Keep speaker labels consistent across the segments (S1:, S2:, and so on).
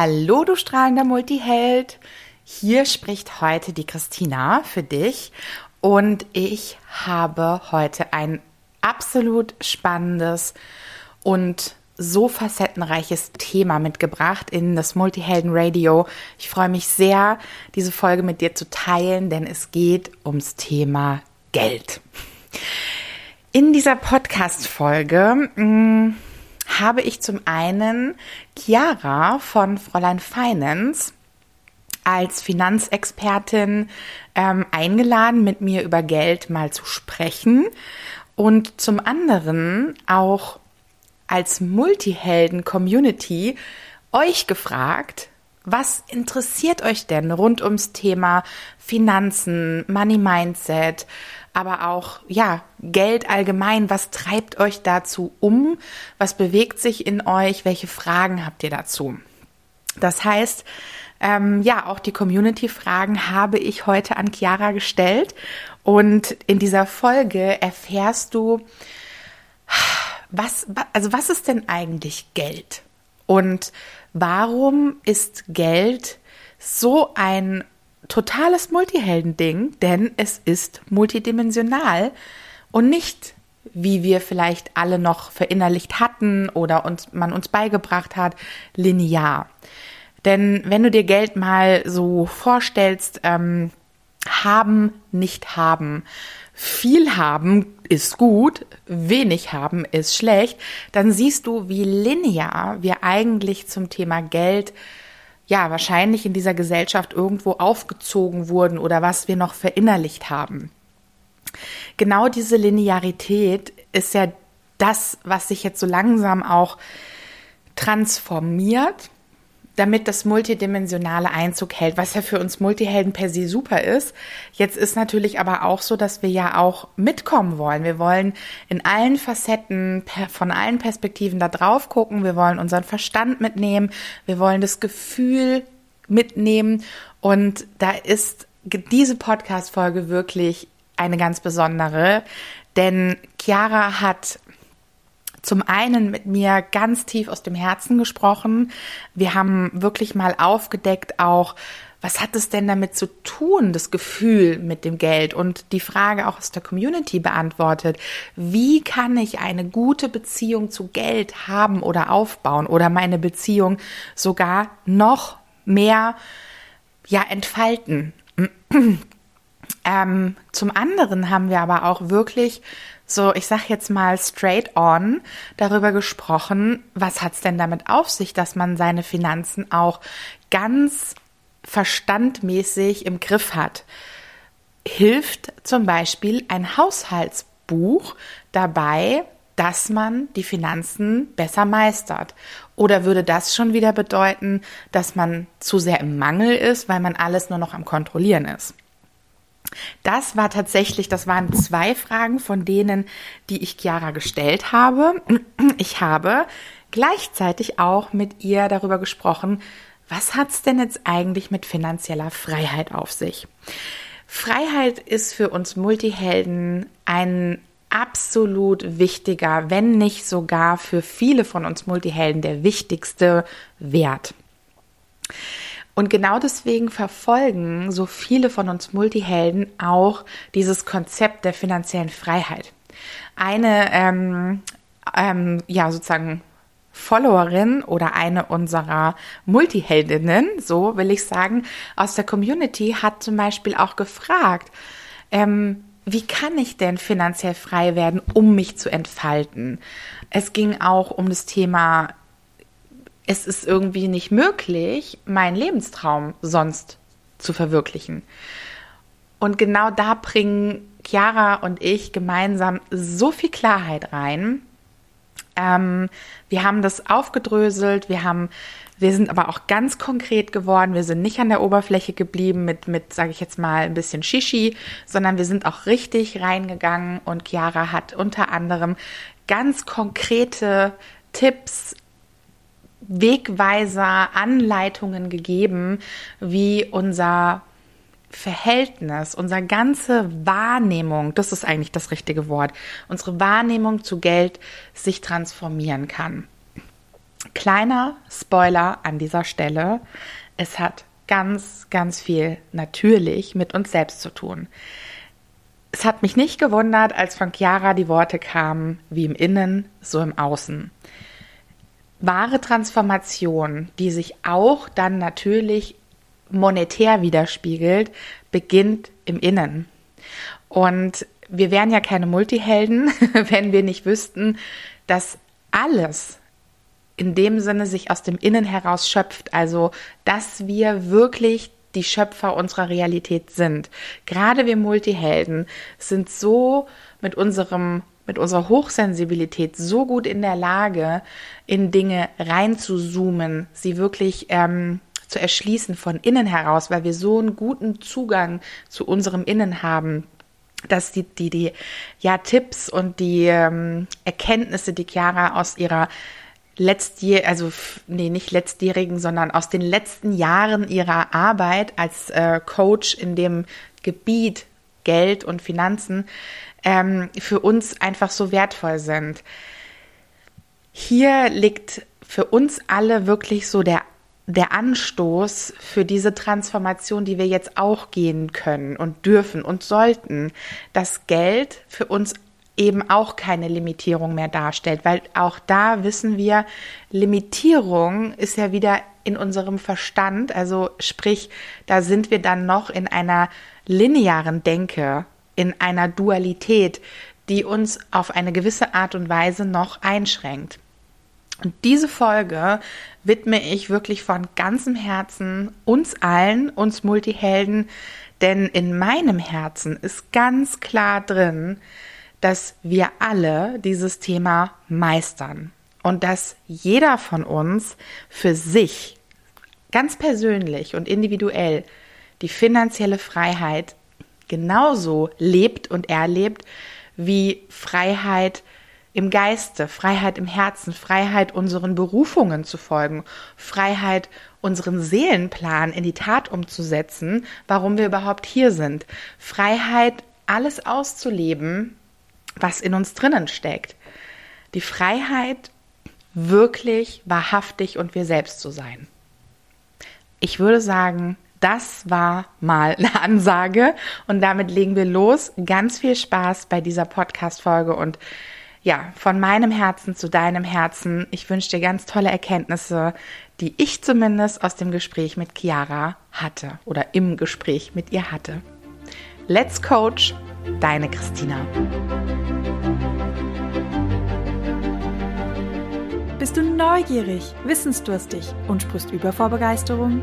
S1: Hallo, du strahlender Multiheld. Hier spricht heute die Christina für dich und ich habe heute ein absolut spannendes und so facettenreiches Thema mitgebracht in das Multihelden Radio. Ich freue mich sehr, diese Folge mit dir zu teilen, denn es geht ums Thema Geld. In dieser Podcast-Folge mm, habe ich zum einen Chiara von Fräulein Finance als Finanzexpertin ähm, eingeladen, mit mir über Geld mal zu sprechen. Und zum anderen auch als Multihelden-Community euch gefragt, was interessiert euch denn rund ums Thema Finanzen, Money Mindset, aber auch, ja, Geld allgemein. Was treibt euch dazu um? Was bewegt sich in euch? Welche Fragen habt ihr dazu? Das heißt, ähm, ja, auch die Community-Fragen habe ich heute an Chiara gestellt. Und in dieser Folge erfährst du, was, also was ist denn eigentlich Geld? Und warum ist Geld so ein totales Multihelden-Ding, denn es ist multidimensional und nicht wie wir vielleicht alle noch verinnerlicht hatten oder uns, man uns beigebracht hat, linear. Denn wenn du dir Geld mal so vorstellst, ähm, haben, nicht haben, viel haben ist gut, wenig haben ist schlecht, dann siehst du, wie linear wir eigentlich zum Thema Geld ja, wahrscheinlich in dieser Gesellschaft irgendwo aufgezogen wurden oder was wir noch verinnerlicht haben. Genau diese Linearität ist ja das, was sich jetzt so langsam auch transformiert damit das multidimensionale Einzug hält, was ja für uns Multihelden per se super ist. Jetzt ist natürlich aber auch so, dass wir ja auch mitkommen wollen. Wir wollen in allen Facetten, von allen Perspektiven da drauf gucken. Wir wollen unseren Verstand mitnehmen. Wir wollen das Gefühl mitnehmen. Und da ist diese Podcast-Folge wirklich eine ganz besondere, denn Chiara hat zum einen mit mir ganz tief aus dem Herzen gesprochen. Wir haben wirklich mal aufgedeckt auch, was hat es denn damit zu tun, das Gefühl mit dem Geld und die Frage auch aus der Community beantwortet. Wie kann ich eine gute Beziehung zu Geld haben oder aufbauen oder meine Beziehung sogar noch mehr, ja, entfalten? ähm, zum anderen haben wir aber auch wirklich so, ich sag jetzt mal straight on darüber gesprochen, was hat's denn damit auf sich, dass man seine Finanzen auch ganz verstandmäßig im Griff hat. Hilft zum Beispiel ein Haushaltsbuch dabei, dass man die Finanzen besser meistert? Oder würde das schon wieder bedeuten, dass man zu sehr im Mangel ist, weil man alles nur noch am Kontrollieren ist? Das war tatsächlich, das waren zwei Fragen von denen, die ich Chiara gestellt habe. Ich habe gleichzeitig auch mit ihr darüber gesprochen, was hat's denn jetzt eigentlich mit finanzieller Freiheit auf sich? Freiheit ist für uns Multihelden ein absolut wichtiger, wenn nicht sogar für viele von uns Multihelden der wichtigste Wert. Und genau deswegen verfolgen so viele von uns Multihelden auch dieses Konzept der finanziellen Freiheit. Eine, ähm, ähm, ja, sozusagen Followerin oder eine unserer Multiheldinnen, so will ich sagen, aus der Community hat zum Beispiel auch gefragt, ähm, wie kann ich denn finanziell frei werden, um mich zu entfalten? Es ging auch um das Thema es ist irgendwie nicht möglich, meinen Lebenstraum sonst zu verwirklichen. Und genau da bringen Chiara und ich gemeinsam so viel Klarheit rein. Ähm, wir haben das aufgedröselt, wir haben, wir sind aber auch ganz konkret geworden. Wir sind nicht an der Oberfläche geblieben mit, mit, sage ich jetzt mal, ein bisschen Shishi, sondern wir sind auch richtig reingegangen und Chiara hat unter anderem ganz konkrete Tipps, Wegweiser, Anleitungen gegeben, wie unser Verhältnis, unsere ganze Wahrnehmung, das ist eigentlich das richtige Wort, unsere Wahrnehmung zu Geld sich transformieren kann. Kleiner Spoiler an dieser Stelle. Es hat ganz, ganz viel natürlich mit uns selbst zu tun. Es hat mich nicht gewundert, als von Chiara die Worte kamen, wie im Innen, so im Außen. Wahre Transformation, die sich auch dann natürlich monetär widerspiegelt, beginnt im Innen. Und wir wären ja keine Multihelden, wenn wir nicht wüssten, dass alles in dem Sinne sich aus dem Innen heraus schöpft. Also, dass wir wirklich die Schöpfer unserer Realität sind. Gerade wir Multihelden sind so mit unserem mit unserer Hochsensibilität so gut in der Lage, in Dinge reinzuzoomen, sie wirklich ähm, zu erschließen von innen heraus, weil wir so einen guten Zugang zu unserem Innen haben, dass die, die, die ja, Tipps und die ähm, Erkenntnisse, die Chiara aus ihrer letztjährigen, also nee, nicht letztjährigen, sondern aus den letzten Jahren ihrer Arbeit als äh, Coach in dem Gebiet Geld und Finanzen ähm, für uns einfach so wertvoll sind. Hier liegt für uns alle wirklich so der der Anstoß für diese Transformation, die wir jetzt auch gehen können und dürfen und sollten, dass Geld für uns eben auch keine Limitierung mehr darstellt, weil auch da wissen wir, Limitierung ist ja wieder in unserem Verstand, also sprich, da sind wir dann noch in einer linearen Denke, in einer Dualität, die uns auf eine gewisse Art und Weise noch einschränkt. Und diese Folge widme ich wirklich von ganzem Herzen uns allen, uns Multihelden, denn in meinem Herzen ist ganz klar drin, dass wir alle dieses Thema meistern und dass jeder von uns für sich ganz persönlich und individuell die finanzielle Freiheit genauso lebt und erlebt wie Freiheit im Geiste, Freiheit im Herzen, Freiheit unseren Berufungen zu folgen, Freiheit unseren Seelenplan in die Tat umzusetzen, warum wir überhaupt hier sind, Freiheit alles auszuleben, was in uns drinnen steckt. Die Freiheit, wirklich, wahrhaftig und wir selbst zu sein. Ich würde sagen, das war mal eine Ansage und damit legen wir los. Ganz viel Spaß bei dieser Podcast-Folge und ja, von meinem Herzen zu deinem Herzen. Ich wünsche dir ganz tolle Erkenntnisse, die ich zumindest aus dem Gespräch mit Chiara hatte oder im Gespräch mit ihr hatte. Let's Coach, deine Christina.
S2: Bist du neugierig, wissensdurstig und sprichst über vor Begeisterung?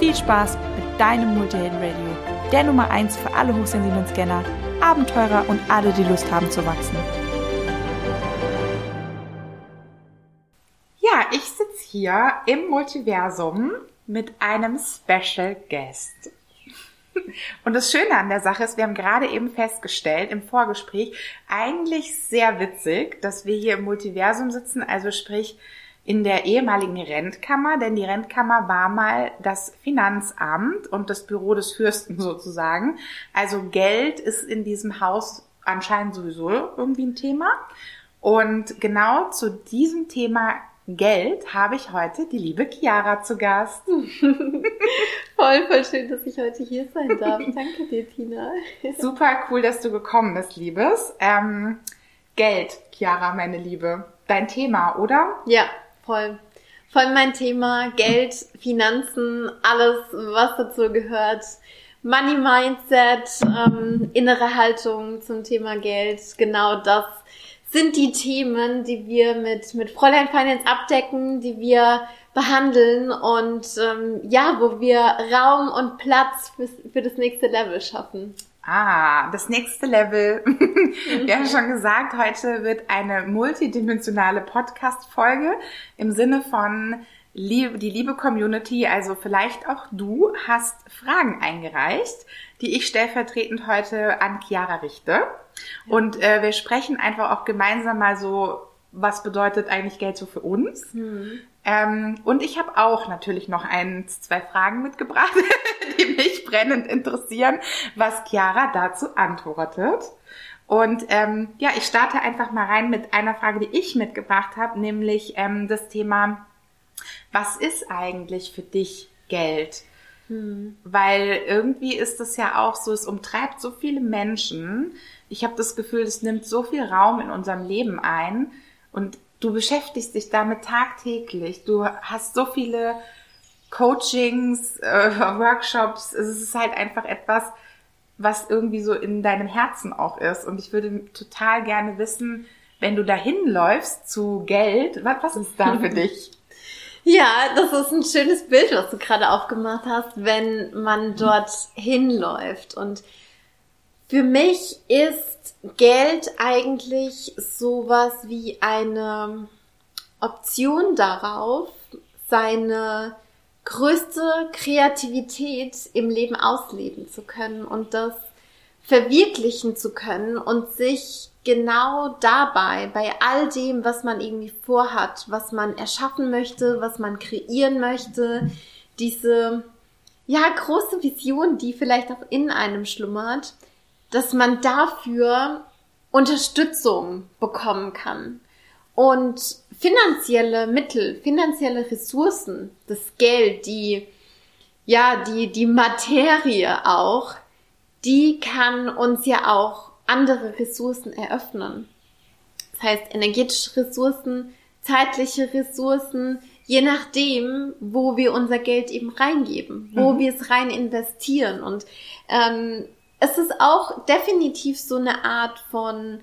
S2: Viel Spaß mit deinem Multihelden Radio, der Nummer 1 für alle hochsensiblen Scanner, Abenteurer und alle, die Lust haben zu wachsen.
S1: Ja, ich sitze hier im Multiversum mit einem Special Guest. Und das Schöne an der Sache ist, wir haben gerade eben festgestellt im Vorgespräch, eigentlich sehr witzig, dass wir hier im Multiversum sitzen, also sprich in der ehemaligen Rentkammer, denn die Rentkammer war mal das Finanzamt und das Büro des Fürsten sozusagen. Also Geld ist in diesem Haus anscheinend sowieso irgendwie ein Thema. Und genau zu diesem Thema Geld habe ich heute die liebe Chiara zu Gast.
S3: voll, voll schön, dass ich heute hier sein darf. Danke dir, Tina.
S1: Super cool, dass du gekommen bist, Liebes. Ähm, Geld, Chiara, meine Liebe. Dein Thema, oder?
S3: Ja, voll. Voll mein Thema. Geld, Finanzen, alles, was dazu gehört. Money Mindset, ähm, innere Haltung zum Thema Geld. Genau das sind die Themen, die wir mit, mit Fräulein Finance abdecken, die wir behandeln und ähm, ja, wo wir Raum und Platz für, für das nächste Level schaffen.
S1: Ah, das nächste Level. Wir haben schon gesagt, heute wird eine multidimensionale Podcast-Folge im Sinne von die liebe Community, also vielleicht auch du, hast Fragen eingereicht, die ich stellvertretend heute an Chiara richte. Und äh, wir sprechen einfach auch gemeinsam mal so, was bedeutet eigentlich Geld so für uns? Mhm. Ähm, und ich habe auch natürlich noch ein, zwei Fragen mitgebracht, die mich brennend interessieren, was Chiara dazu antwortet. Und ähm, ja, ich starte einfach mal rein mit einer Frage, die ich mitgebracht habe, nämlich ähm, das Thema, was ist eigentlich für dich Geld? Hm. Weil irgendwie ist es ja auch so, es umtreibt so viele Menschen. Ich habe das Gefühl, es nimmt so viel Raum in unserem Leben ein. Und du beschäftigst dich damit tagtäglich. Du hast so viele Coachings, äh, Workshops. Es ist halt einfach etwas, was irgendwie so in deinem Herzen auch ist. Und ich würde total gerne wissen, wenn du dahin läufst zu Geld, was, was ist da für dich?
S3: Ja, das ist ein schönes Bild, was du gerade aufgemacht hast, wenn man dort hinläuft. Und für mich ist Geld eigentlich sowas wie eine Option darauf, seine größte Kreativität im Leben ausleben zu können und das verwirklichen zu können und sich genau dabei, bei all dem, was man irgendwie vorhat, was man erschaffen möchte, was man kreieren möchte, diese, ja, große Vision, die vielleicht auch in einem schlummert, dass man dafür Unterstützung bekommen kann. Und finanzielle Mittel, finanzielle Ressourcen, das Geld, die, ja, die, die Materie auch, die kann uns ja auch andere Ressourcen eröffnen. Das heißt, energetische Ressourcen, zeitliche Ressourcen, je nachdem, wo wir unser Geld eben reingeben, wo mhm. wir es rein investieren. Und ähm, es ist auch definitiv so eine Art von,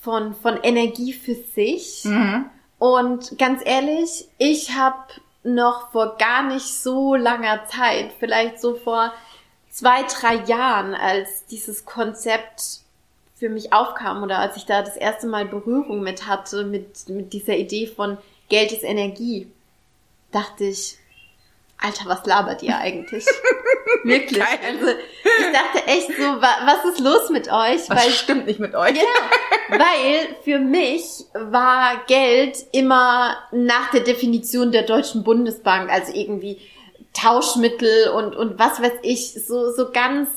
S3: von, von Energie für sich. Mhm. Und ganz ehrlich, ich habe noch vor gar nicht so langer Zeit, vielleicht so vor zwei, drei Jahren, als dieses Konzept für mich aufkam oder als ich da das erste Mal Berührung mit hatte, mit, mit dieser Idee von Geld ist Energie, dachte ich, Alter, was labert ihr eigentlich? Wirklich. Geil. Also ich dachte echt so, was ist los mit euch?
S1: Was weil, stimmt nicht mit euch?
S3: Ja, weil für mich war Geld immer nach der Definition der Deutschen Bundesbank, also irgendwie Tauschmittel und, und was weiß ich, so, so ganz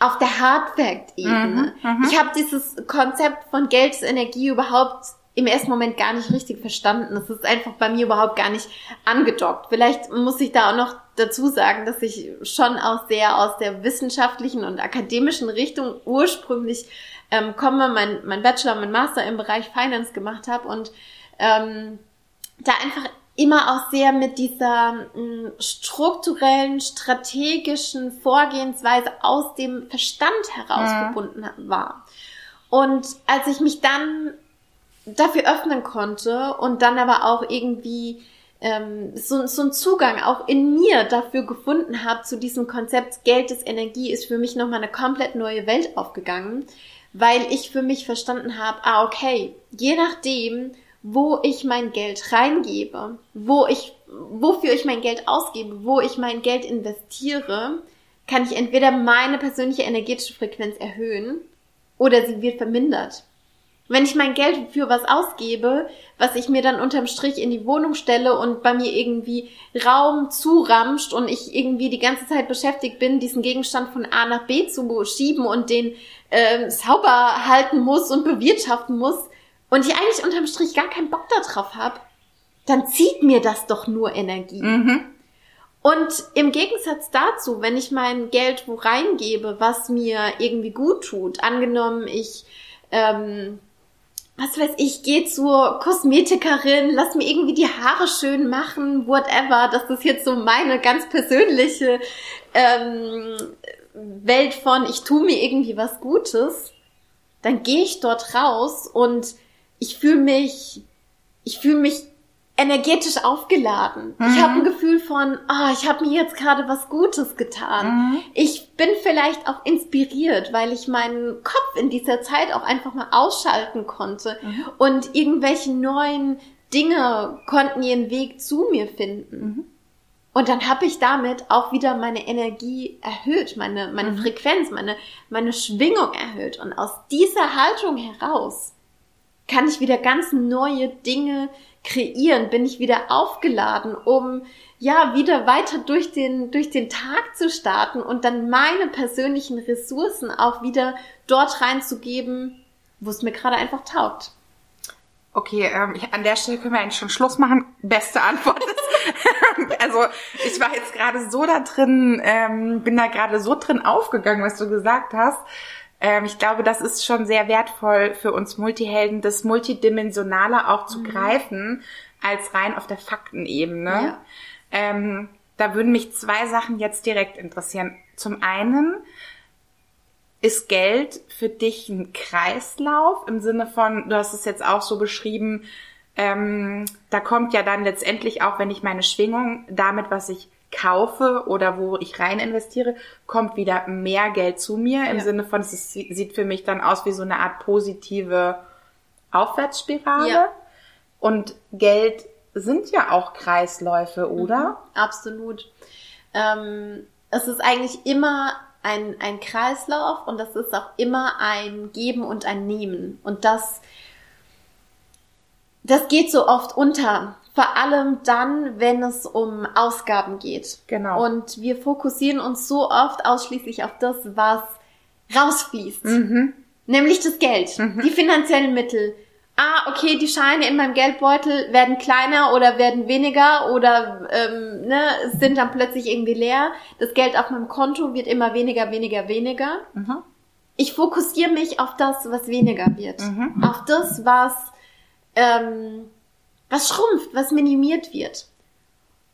S3: auf der Hard-Fact-Ebene. Mhm, mhm, ich habe dieses Konzept von Geld Energie überhaupt im ersten Moment gar nicht richtig verstanden. Das ist einfach bei mir überhaupt gar nicht angedockt. Vielleicht muss ich da auch noch dazu sagen, dass ich schon auch sehr aus der wissenschaftlichen und akademischen Richtung ursprünglich ähm, komme, mein, mein Bachelor, mein Master im Bereich Finance gemacht habe und ähm, da einfach immer auch sehr mit dieser mh, hm, strukturellen, strategischen Vorgehensweise aus dem Verstand heraus mhm. verbunden war. Und als ich mich dann dafür öffnen konnte und dann aber auch irgendwie ähm, so, so einen Zugang auch in mir dafür gefunden habe zu diesem Konzept Geld ist Energie, ist für mich nochmal eine komplett neue Welt aufgegangen, weil ich für mich verstanden habe, ah okay, je nachdem, wo ich mein Geld reingebe, wo ich, wofür ich mein Geld ausgebe, wo ich mein Geld investiere, kann ich entweder meine persönliche energetische Frequenz erhöhen oder sie wird vermindert. Wenn ich mein Geld für was ausgebe, was ich mir dann unterm Strich in die Wohnung stelle und bei mir irgendwie Raum zuramscht und ich irgendwie die ganze Zeit beschäftigt bin, diesen Gegenstand von A nach B zu schieben und den äh, sauber halten muss und bewirtschaften muss und ich eigentlich unterm Strich gar keinen Bock darauf habe, dann zieht mir das doch nur Energie. Mhm. Und im Gegensatz dazu, wenn ich mein Geld wo reingebe, was mir irgendwie gut tut, angenommen ich ähm, was weiß ich, geh zur Kosmetikerin, lass mir irgendwie die Haare schön machen, whatever. Das ist jetzt so meine ganz persönliche ähm, Welt von, ich tue mir irgendwie was Gutes. Dann gehe ich dort raus und ich fühle mich, ich fühle mich energetisch aufgeladen. Mhm. Ich habe ein Gefühl von, ah, oh, ich habe mir jetzt gerade was Gutes getan. Mhm. Ich bin vielleicht auch inspiriert, weil ich meinen Kopf in dieser Zeit auch einfach mal ausschalten konnte mhm. und irgendwelche neuen Dinge konnten ihren Weg zu mir finden. Mhm. Und dann habe ich damit auch wieder meine Energie erhöht, meine, meine mhm. Frequenz, meine, meine Schwingung erhöht. Und aus dieser Haltung heraus kann ich wieder ganz neue Dinge kreieren, bin ich wieder aufgeladen, um ja wieder weiter durch den, durch den Tag zu starten und dann meine persönlichen Ressourcen auch wieder dort reinzugeben, wo es mir gerade einfach taugt.
S1: Okay, ähm, an der Stelle können wir eigentlich schon Schluss machen. Beste Antwort ist, also ich war jetzt gerade so da drin, ähm, bin da gerade so drin aufgegangen, was du gesagt hast. Ähm, ich glaube, das ist schon sehr wertvoll für uns Multihelden, das Multidimensionale auch zu mhm. greifen, als rein auf der Faktenebene. Ja. Ähm, da würden mich zwei Sachen jetzt direkt interessieren. Zum einen, ist Geld für dich ein Kreislauf im Sinne von, du hast es jetzt auch so beschrieben, ähm, da kommt ja dann letztendlich auch, wenn ich meine Schwingung damit, was ich kaufe oder wo ich rein investiere, kommt wieder mehr Geld zu mir. Im ja. Sinne von, es ist, sieht für mich dann aus wie so eine Art positive Aufwärtsspirale. Ja. Und Geld sind ja auch Kreisläufe, oder? Mhm,
S3: absolut. Ähm, es ist eigentlich immer ein, ein Kreislauf und das ist auch immer ein Geben und ein Nehmen. Und das, das geht so oft unter. Vor allem dann, wenn es um Ausgaben geht.
S1: Genau.
S3: Und wir fokussieren uns so oft ausschließlich auf das, was rausfließt. Mhm. Nämlich das Geld, mhm. die finanziellen Mittel. Ah, okay, die Scheine in meinem Geldbeutel werden kleiner oder werden weniger oder ähm, ne, sind dann plötzlich irgendwie leer. Das Geld auf meinem Konto wird immer weniger, weniger, weniger. Mhm. Ich fokussiere mich auf das, was weniger wird. Mhm. Auf das, was ähm, was schrumpft, was minimiert wird.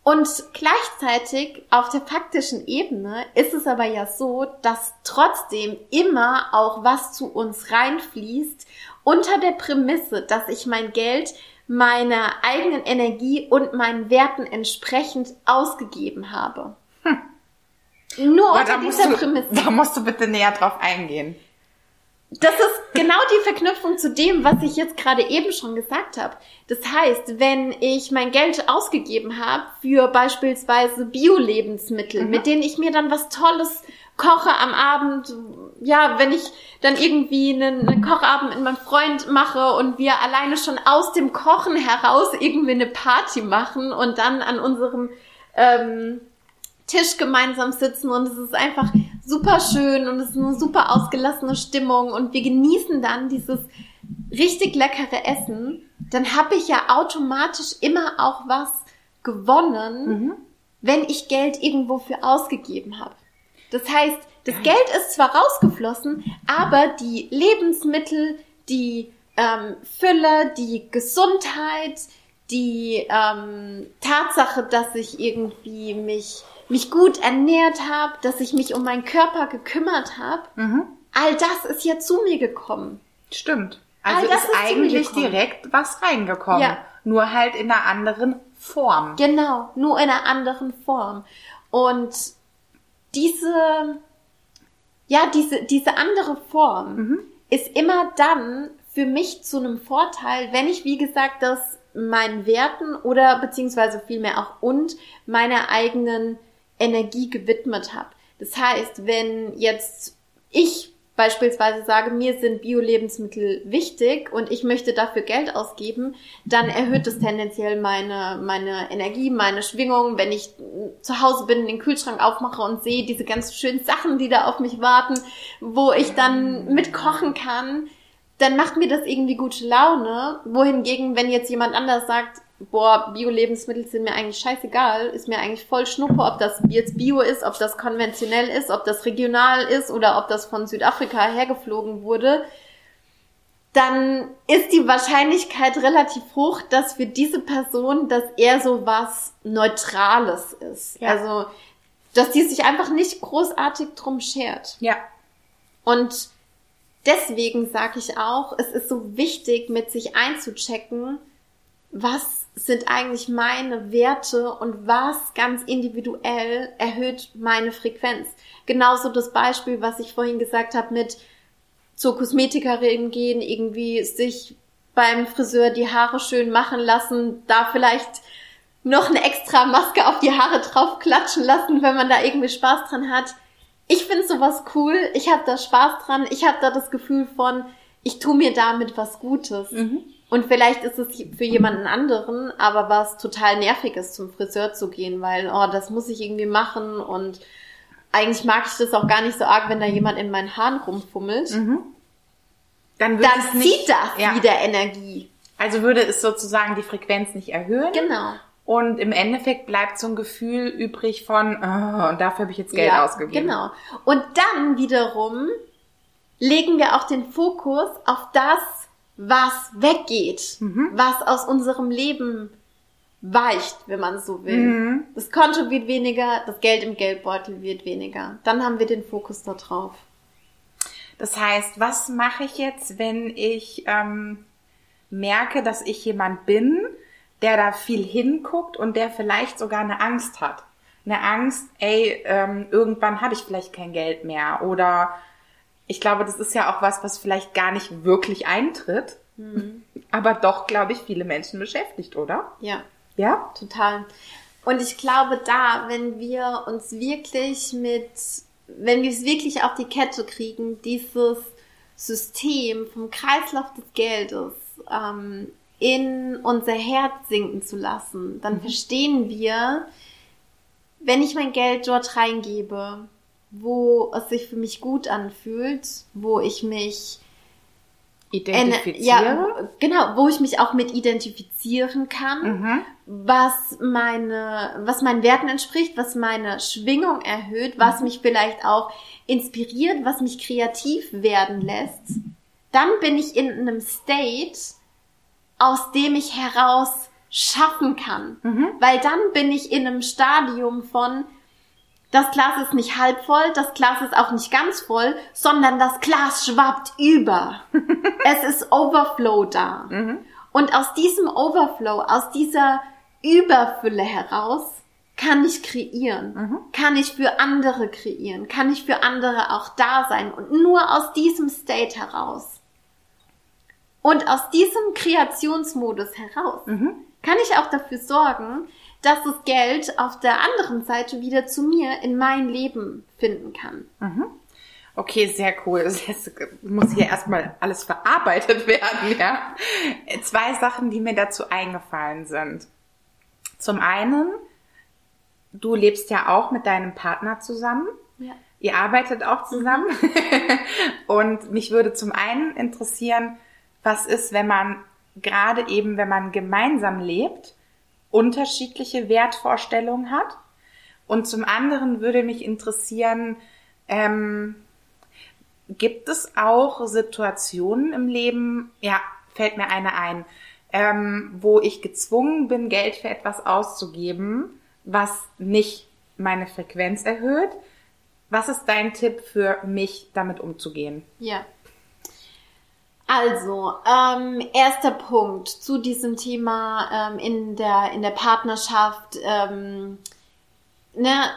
S3: Und gleichzeitig auf der faktischen Ebene ist es aber ja so, dass trotzdem immer auch was zu uns reinfließt unter der Prämisse, dass ich mein Geld meiner eigenen Energie und meinen Werten entsprechend ausgegeben habe. Hm. Nur
S1: aber unter dieser du, Prämisse. Da musst du bitte näher drauf eingehen.
S3: Das ist genau die Verknüpfung zu dem, was ich jetzt gerade eben schon gesagt habe. Das heißt, wenn ich mein Geld ausgegeben habe für beispielsweise Bio-Lebensmittel, mhm. mit denen ich mir dann was Tolles koche am Abend, ja, wenn ich dann irgendwie einen, einen Kochabend mit meinem Freund mache und wir alleine schon aus dem Kochen heraus irgendwie eine Party machen und dann an unserem ähm, Tisch gemeinsam sitzen und es ist einfach super schön und es ist eine super ausgelassene Stimmung und wir genießen dann dieses richtig leckere Essen, dann habe ich ja automatisch immer auch was gewonnen, mhm. wenn ich Geld irgendwo für ausgegeben habe. Das heißt, das Geld ist zwar rausgeflossen, aber die Lebensmittel, die ähm, Fülle, die Gesundheit, die ähm, Tatsache, dass ich irgendwie mich mich gut ernährt habe, dass ich mich um meinen Körper gekümmert habe, mhm. all das ist ja zu mir gekommen.
S1: Stimmt. Also ist, ist eigentlich direkt was reingekommen. Ja. Nur halt in einer anderen Form.
S3: Genau, nur in einer anderen Form. Und diese, ja, diese, diese andere Form mhm. ist immer dann für mich zu einem Vorteil, wenn ich, wie gesagt, das meinen Werten oder beziehungsweise vielmehr auch und meiner eigenen Energie gewidmet habe. Das heißt, wenn jetzt ich beispielsweise sage, mir sind Bio-Lebensmittel wichtig und ich möchte dafür Geld ausgeben, dann erhöht es tendenziell meine, meine Energie, meine Schwingung. Wenn ich zu Hause bin, den Kühlschrank aufmache und sehe diese ganz schönen Sachen, die da auf mich warten, wo ich dann mitkochen kann, dann macht mir das irgendwie gute Laune. Wohingegen, wenn jetzt jemand anders sagt, boah, Bio-Lebensmittel sind mir eigentlich scheißegal, ist mir eigentlich voll schnuppe, ob das jetzt Bio ist, ob das konventionell ist, ob das regional ist oder ob das von Südafrika hergeflogen wurde, dann ist die Wahrscheinlichkeit relativ hoch, dass für diese Person das eher so was Neutrales ist. Ja. Also, dass die sich einfach nicht großartig drum schert.
S1: Ja.
S3: Und deswegen sage ich auch, es ist so wichtig, mit sich einzuchecken, was sind eigentlich meine Werte und was ganz individuell erhöht meine Frequenz. Genauso das Beispiel, was ich vorhin gesagt habe mit zur Kosmetikerin gehen, irgendwie sich beim Friseur die Haare schön machen lassen, da vielleicht noch eine extra Maske auf die Haare drauf klatschen lassen, wenn man da irgendwie Spaß dran hat. Ich finde sowas cool, ich habe da Spaß dran, ich habe da das Gefühl von, ich tue mir damit was Gutes. Mhm. Und vielleicht ist es für jemanden anderen, aber was total nervig ist, zum Friseur zu gehen, weil, oh, das muss ich irgendwie machen und eigentlich mag ich das auch gar nicht so arg, wenn da jemand in meinen Haaren rumfummelt. Mhm. Dann, Dann zieht nicht, das ja. wieder Energie.
S1: Also würde es sozusagen die Frequenz nicht erhöhen.
S3: Genau.
S1: Und im Endeffekt bleibt so ein Gefühl übrig von, oh, und dafür habe ich jetzt Geld ja, ausgegeben.
S3: Genau. Und dann wiederum legen wir auch den Fokus auf das, was weggeht, mhm. was aus unserem Leben weicht, wenn man so will. Mhm. Das Konto wird weniger, das Geld im Geldbeutel wird weniger. Dann haben wir den Fokus da drauf.
S1: Das heißt, was mache ich jetzt, wenn ich ähm, merke, dass ich jemand bin, der da viel hinguckt und der vielleicht sogar eine Angst hat? Eine Angst, ey, ähm, irgendwann habe ich vielleicht kein Geld mehr oder ich glaube, das ist ja auch was, was vielleicht gar nicht wirklich eintritt, mhm. aber doch, glaube ich, viele Menschen beschäftigt, oder?
S3: Ja. Ja? Total. Und ich glaube da, wenn wir uns wirklich mit, wenn wir es wirklich auf die Kette kriegen, dieses System vom Kreislauf des Geldes ähm, in unser Herz sinken zu lassen, dann mhm. verstehen wir, wenn ich mein Geld dort reingebe, wo es sich für mich gut anfühlt, wo ich mich
S1: identifiziere.
S3: Ja, genau, wo ich mich auch mit identifizieren kann, mhm. was meine, was meinen Werten entspricht, was meine Schwingung erhöht, was mhm. mich vielleicht auch inspiriert, was mich kreativ werden lässt. Dann bin ich in einem State, aus dem ich heraus schaffen kann. Mhm. Weil dann bin ich in einem Stadium von, das Glas ist nicht halb voll, das Glas ist auch nicht ganz voll, sondern das Glas schwappt über. es ist Overflow da. Mhm. Und aus diesem Overflow, aus dieser Überfülle heraus, kann ich kreieren, mhm. kann ich für andere kreieren, kann ich für andere auch da sein und nur aus diesem State heraus und aus diesem Kreationsmodus heraus mhm. kann ich auch dafür sorgen, dass das Geld auf der anderen Seite wieder zu mir in mein Leben finden kann. Mhm.
S1: Okay, sehr cool. Das heißt, muss hier erstmal alles verarbeitet werden, ja. Zwei Sachen, die mir dazu eingefallen sind. Zum einen, du lebst ja auch mit deinem Partner zusammen. Ja. Ihr arbeitet auch zusammen. Mhm. Und mich würde zum einen interessieren, was ist, wenn man gerade eben, wenn man gemeinsam lebt, unterschiedliche Wertvorstellungen hat. Und zum anderen würde mich interessieren, ähm, gibt es auch Situationen im Leben, ja, fällt mir eine ein, ähm, wo ich gezwungen bin, Geld für etwas auszugeben, was nicht meine Frequenz erhöht. Was ist dein Tipp für mich, damit umzugehen?
S3: Ja. Also, ähm, erster Punkt zu diesem Thema ähm, in, der, in der Partnerschaft. Ähm, ne,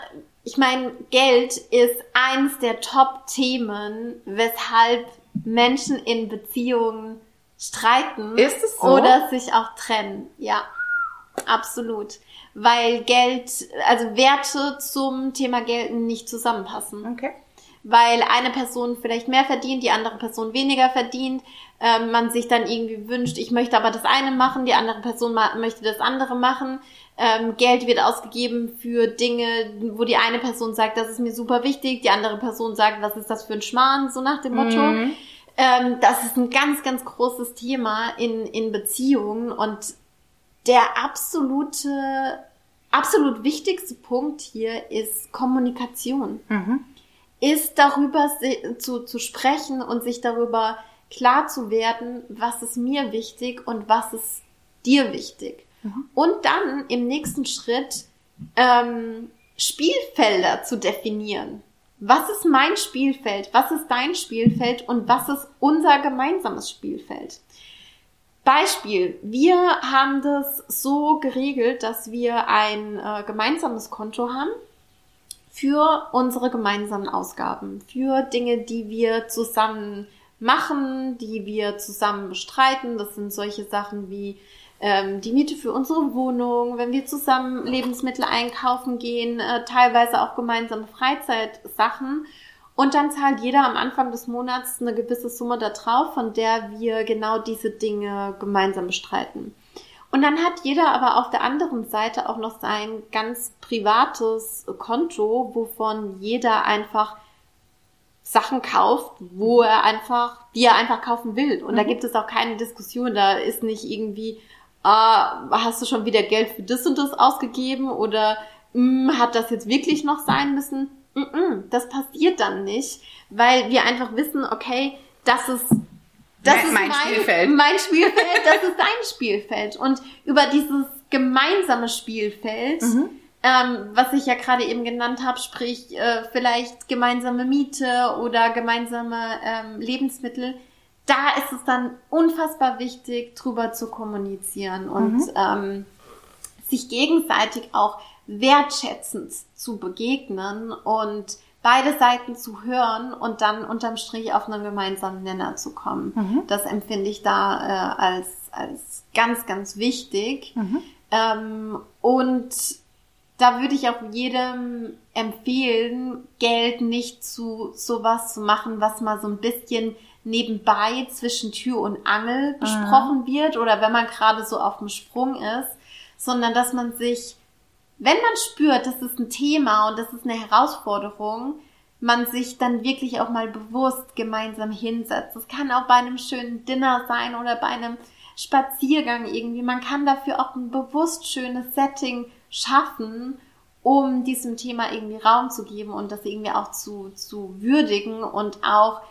S3: ich meine, Geld ist eins der Top-Themen, weshalb Menschen in Beziehungen streiten
S1: ist es so?
S3: oder sich auch trennen. Ja, absolut. Weil Geld, also Werte zum Thema Geld nicht zusammenpassen.
S1: Okay
S3: weil eine Person vielleicht mehr verdient, die andere Person weniger verdient, ähm, man sich dann irgendwie wünscht, ich möchte aber das eine machen, die andere Person möchte das andere machen. Ähm, Geld wird ausgegeben für Dinge, wo die eine Person sagt, das ist mir super wichtig, die andere Person sagt, was ist das für ein Schmarrn, so nach dem Motto. Mhm. Ähm, das ist ein ganz, ganz großes Thema in, in Beziehungen und der absolute, absolut wichtigste Punkt hier ist Kommunikation. Mhm ist darüber zu, zu sprechen und sich darüber klar zu werden, was ist mir wichtig und was ist dir wichtig. Mhm. Und dann im nächsten Schritt ähm, Spielfelder zu definieren. Was ist mein Spielfeld? Was ist dein Spielfeld? Und was ist unser gemeinsames Spielfeld? Beispiel, wir haben das so geregelt, dass wir ein äh, gemeinsames Konto haben für unsere gemeinsamen Ausgaben, für Dinge, die wir zusammen machen, die wir zusammen bestreiten. Das sind solche Sachen wie ähm, die Miete für unsere Wohnung, wenn wir zusammen Lebensmittel einkaufen gehen, äh, teilweise auch gemeinsame Freizeitsachen. Und dann zahlt jeder am Anfang des Monats eine gewisse Summe da drauf, von der wir genau diese Dinge gemeinsam bestreiten. Und dann hat jeder aber auf der anderen Seite auch noch sein ganz privates Konto, wovon jeder einfach Sachen kauft, wo er einfach, die er einfach kaufen will. Und mhm. da gibt es auch keine Diskussion. Da ist nicht irgendwie, ah, hast du schon wieder Geld für das und das ausgegeben oder mh, hm, hat das jetzt wirklich noch sein müssen? Mm -mm, das passiert dann nicht, weil wir einfach wissen, okay, das ist das mein, ist mein, mein Spielfeld. Mein Spielfeld, das ist dein Spielfeld. Und über dieses gemeinsame Spielfeld, mhm. ähm, was ich ja gerade eben genannt habe, sprich äh, vielleicht gemeinsame Miete oder gemeinsame ähm, Lebensmittel, da ist es dann unfassbar wichtig, drüber zu kommunizieren und mhm. ähm, sich gegenseitig auch wertschätzend zu begegnen und beide Seiten zu hören und dann unterm Strich auf einen gemeinsamen Nenner zu kommen. Mhm. Das empfinde ich da äh, als, als ganz, ganz wichtig. Mhm. Ähm, und da würde ich auch jedem empfehlen, Geld nicht zu sowas zu machen, was mal so ein bisschen nebenbei zwischen Tür und Angel mhm. besprochen wird oder wenn man gerade so auf dem Sprung ist, sondern dass man sich wenn man spürt, das ist ein Thema und das ist eine Herausforderung, man sich dann wirklich auch mal bewusst gemeinsam hinsetzt. Das kann auch bei einem schönen Dinner sein oder bei einem Spaziergang irgendwie. Man kann dafür auch ein bewusst schönes Setting schaffen, um diesem Thema irgendwie Raum zu geben und das irgendwie auch zu, zu würdigen und auch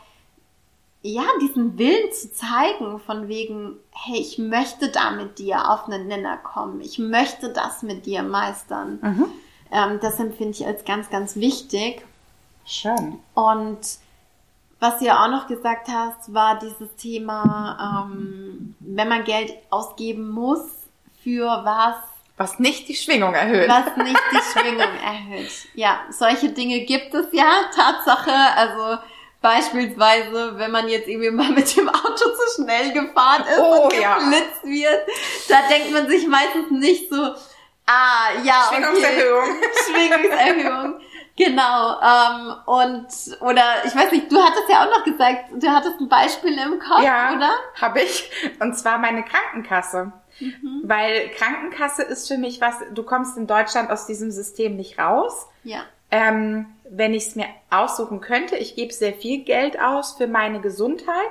S3: ja, diesen Willen zu zeigen, von wegen, hey, ich möchte da mit dir auf einen Nenner kommen, ich möchte das mit dir meistern. Mhm. Ähm, das empfinde ich als ganz, ganz wichtig.
S1: Schön.
S3: Und was du ja auch noch gesagt hast, war dieses Thema, ähm, wenn man Geld ausgeben muss, für was
S1: was nicht die Schwingung erhöht.
S3: Was nicht die Schwingung erhöht. Ja, solche Dinge gibt es ja, Tatsache. Also Beispielsweise, wenn man jetzt irgendwie mal mit dem Auto zu schnell gefahren ist oh, und geblitzt ja. wird, da denkt man sich meistens nicht so, ah, ja,
S1: Schwingungserhöhung.
S3: Okay. Schwingungserhöhung. Genau. Ähm, und oder ich weiß nicht, du hattest ja auch noch gesagt, du hattest ein Beispiel im Kopf, ja, oder?
S1: Habe ich. Und zwar meine Krankenkasse. Mhm. Weil Krankenkasse ist für mich was, du kommst in Deutschland aus diesem System nicht raus.
S3: Ja.
S1: Ähm, wenn ich es mir aussuchen könnte, ich gebe sehr viel Geld aus für meine Gesundheit,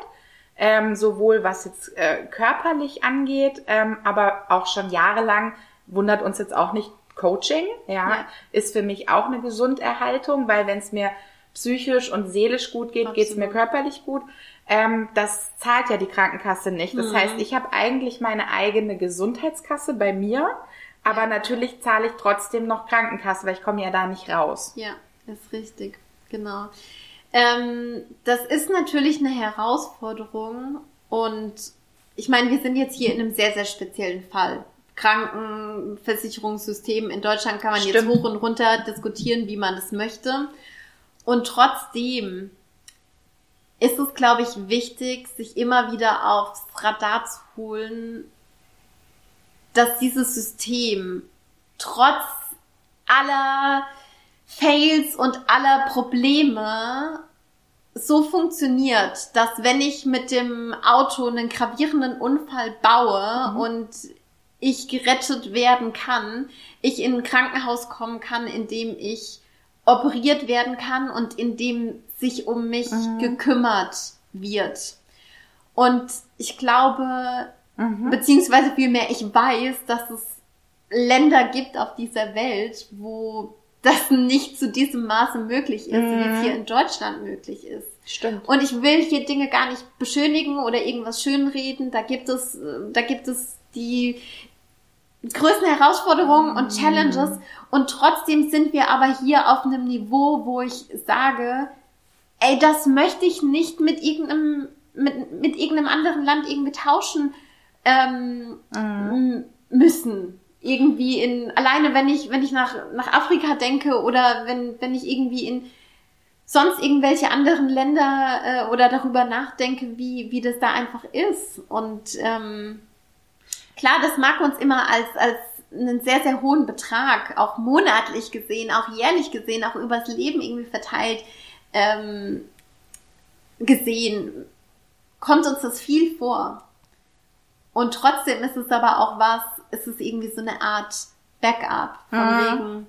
S1: ähm, sowohl was jetzt äh, körperlich angeht, ähm, aber auch schon jahrelang wundert uns jetzt auch nicht Coaching, ja, ja. ist für mich auch eine Gesunderhaltung, weil wenn es mir psychisch und seelisch gut geht, geht es mir körperlich gut. Ähm, das zahlt ja die Krankenkasse nicht. Das mhm. heißt, ich habe eigentlich meine eigene Gesundheitskasse bei mir aber natürlich zahle ich trotzdem noch Krankenkasse, weil ich komme ja da nicht raus.
S3: Ja, ist richtig. Genau. Ähm, das ist natürlich eine Herausforderung und ich meine, wir sind jetzt hier in einem sehr, sehr speziellen Fall. Krankenversicherungssystem in Deutschland kann man Stimmt. jetzt hoch und runter diskutieren, wie man das möchte. Und trotzdem ist es, glaube ich, wichtig, sich immer wieder aufs Radar zu holen, dass dieses System trotz aller Fails und aller Probleme so funktioniert, dass wenn ich mit dem Auto einen gravierenden Unfall baue mhm. und ich gerettet werden kann, ich in ein Krankenhaus kommen kann, in dem ich operiert werden kann und in dem sich um mich mhm. gekümmert wird. Und ich glaube, Mhm. Beziehungsweise vielmehr, ich weiß, dass es Länder gibt auf dieser Welt, wo das nicht zu diesem Maße möglich ist, mhm. wie es hier in Deutschland möglich ist.
S1: Stimmt.
S3: Und ich will hier Dinge gar nicht beschönigen oder irgendwas schönreden. Da gibt es, da gibt es die größten Herausforderungen und mhm. Challenges. Und trotzdem sind wir aber hier auf einem Niveau, wo ich sage, ey, das möchte ich nicht mit irgendeinem, mit, mit irgendeinem anderen Land irgendwie tauschen ähm, mhm. müssen. Irgendwie in, alleine wenn ich, wenn ich nach, nach Afrika denke oder wenn, wenn ich irgendwie in sonst irgendwelche anderen Länder äh, oder darüber nachdenke, wie, wie das da einfach ist. Und ähm, klar, das mag uns immer als, als einen sehr, sehr hohen Betrag, auch monatlich gesehen, auch jährlich gesehen, auch übers Leben irgendwie verteilt, ähm, gesehen, kommt uns das viel vor. Und trotzdem ist es aber auch was, ist es irgendwie so eine Art Backup von mhm. wegen,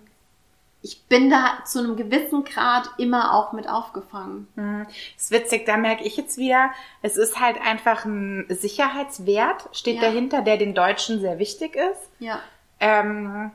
S3: ich bin da zu einem gewissen Grad immer auch mit aufgefangen.
S1: Mhm. Das ist witzig, da merke ich jetzt wieder, es ist halt einfach ein Sicherheitswert, steht ja. dahinter, der den Deutschen sehr wichtig ist.
S3: Ja.
S1: Ähm,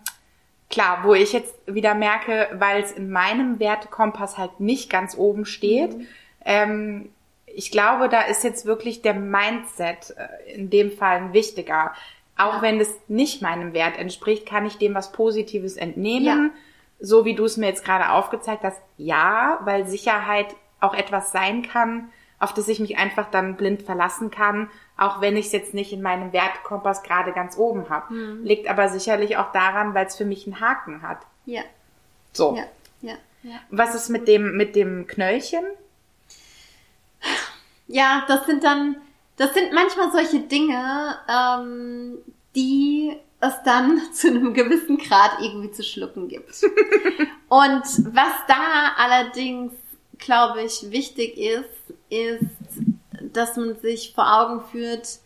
S1: klar, wo ich jetzt wieder merke, weil es in meinem Wertekompass halt nicht ganz oben steht, mhm. ähm, ich glaube, da ist jetzt wirklich der Mindset äh, in dem Fall ein wichtiger. Auch ja. wenn es nicht meinem Wert entspricht, kann ich dem was Positives entnehmen. Ja so wie du es mir jetzt gerade aufgezeigt hast, ja, weil Sicherheit auch etwas sein kann, auf das ich mich einfach dann blind verlassen kann, auch wenn ich es jetzt nicht in meinem Wertkompass gerade ganz oben habe. Mhm. Liegt aber sicherlich auch daran, weil es für mich einen Haken hat.
S3: Ja.
S1: So.
S3: Ja, ja, ja.
S1: Was ist mit dem, mit dem Knöllchen?
S3: Ja, das sind dann, das sind manchmal solche Dinge, ähm, die es dann zu einem gewissen Grad irgendwie zu schlucken gibt. Und was da allerdings, glaube ich, wichtig ist, ist, dass man sich vor Augen führt,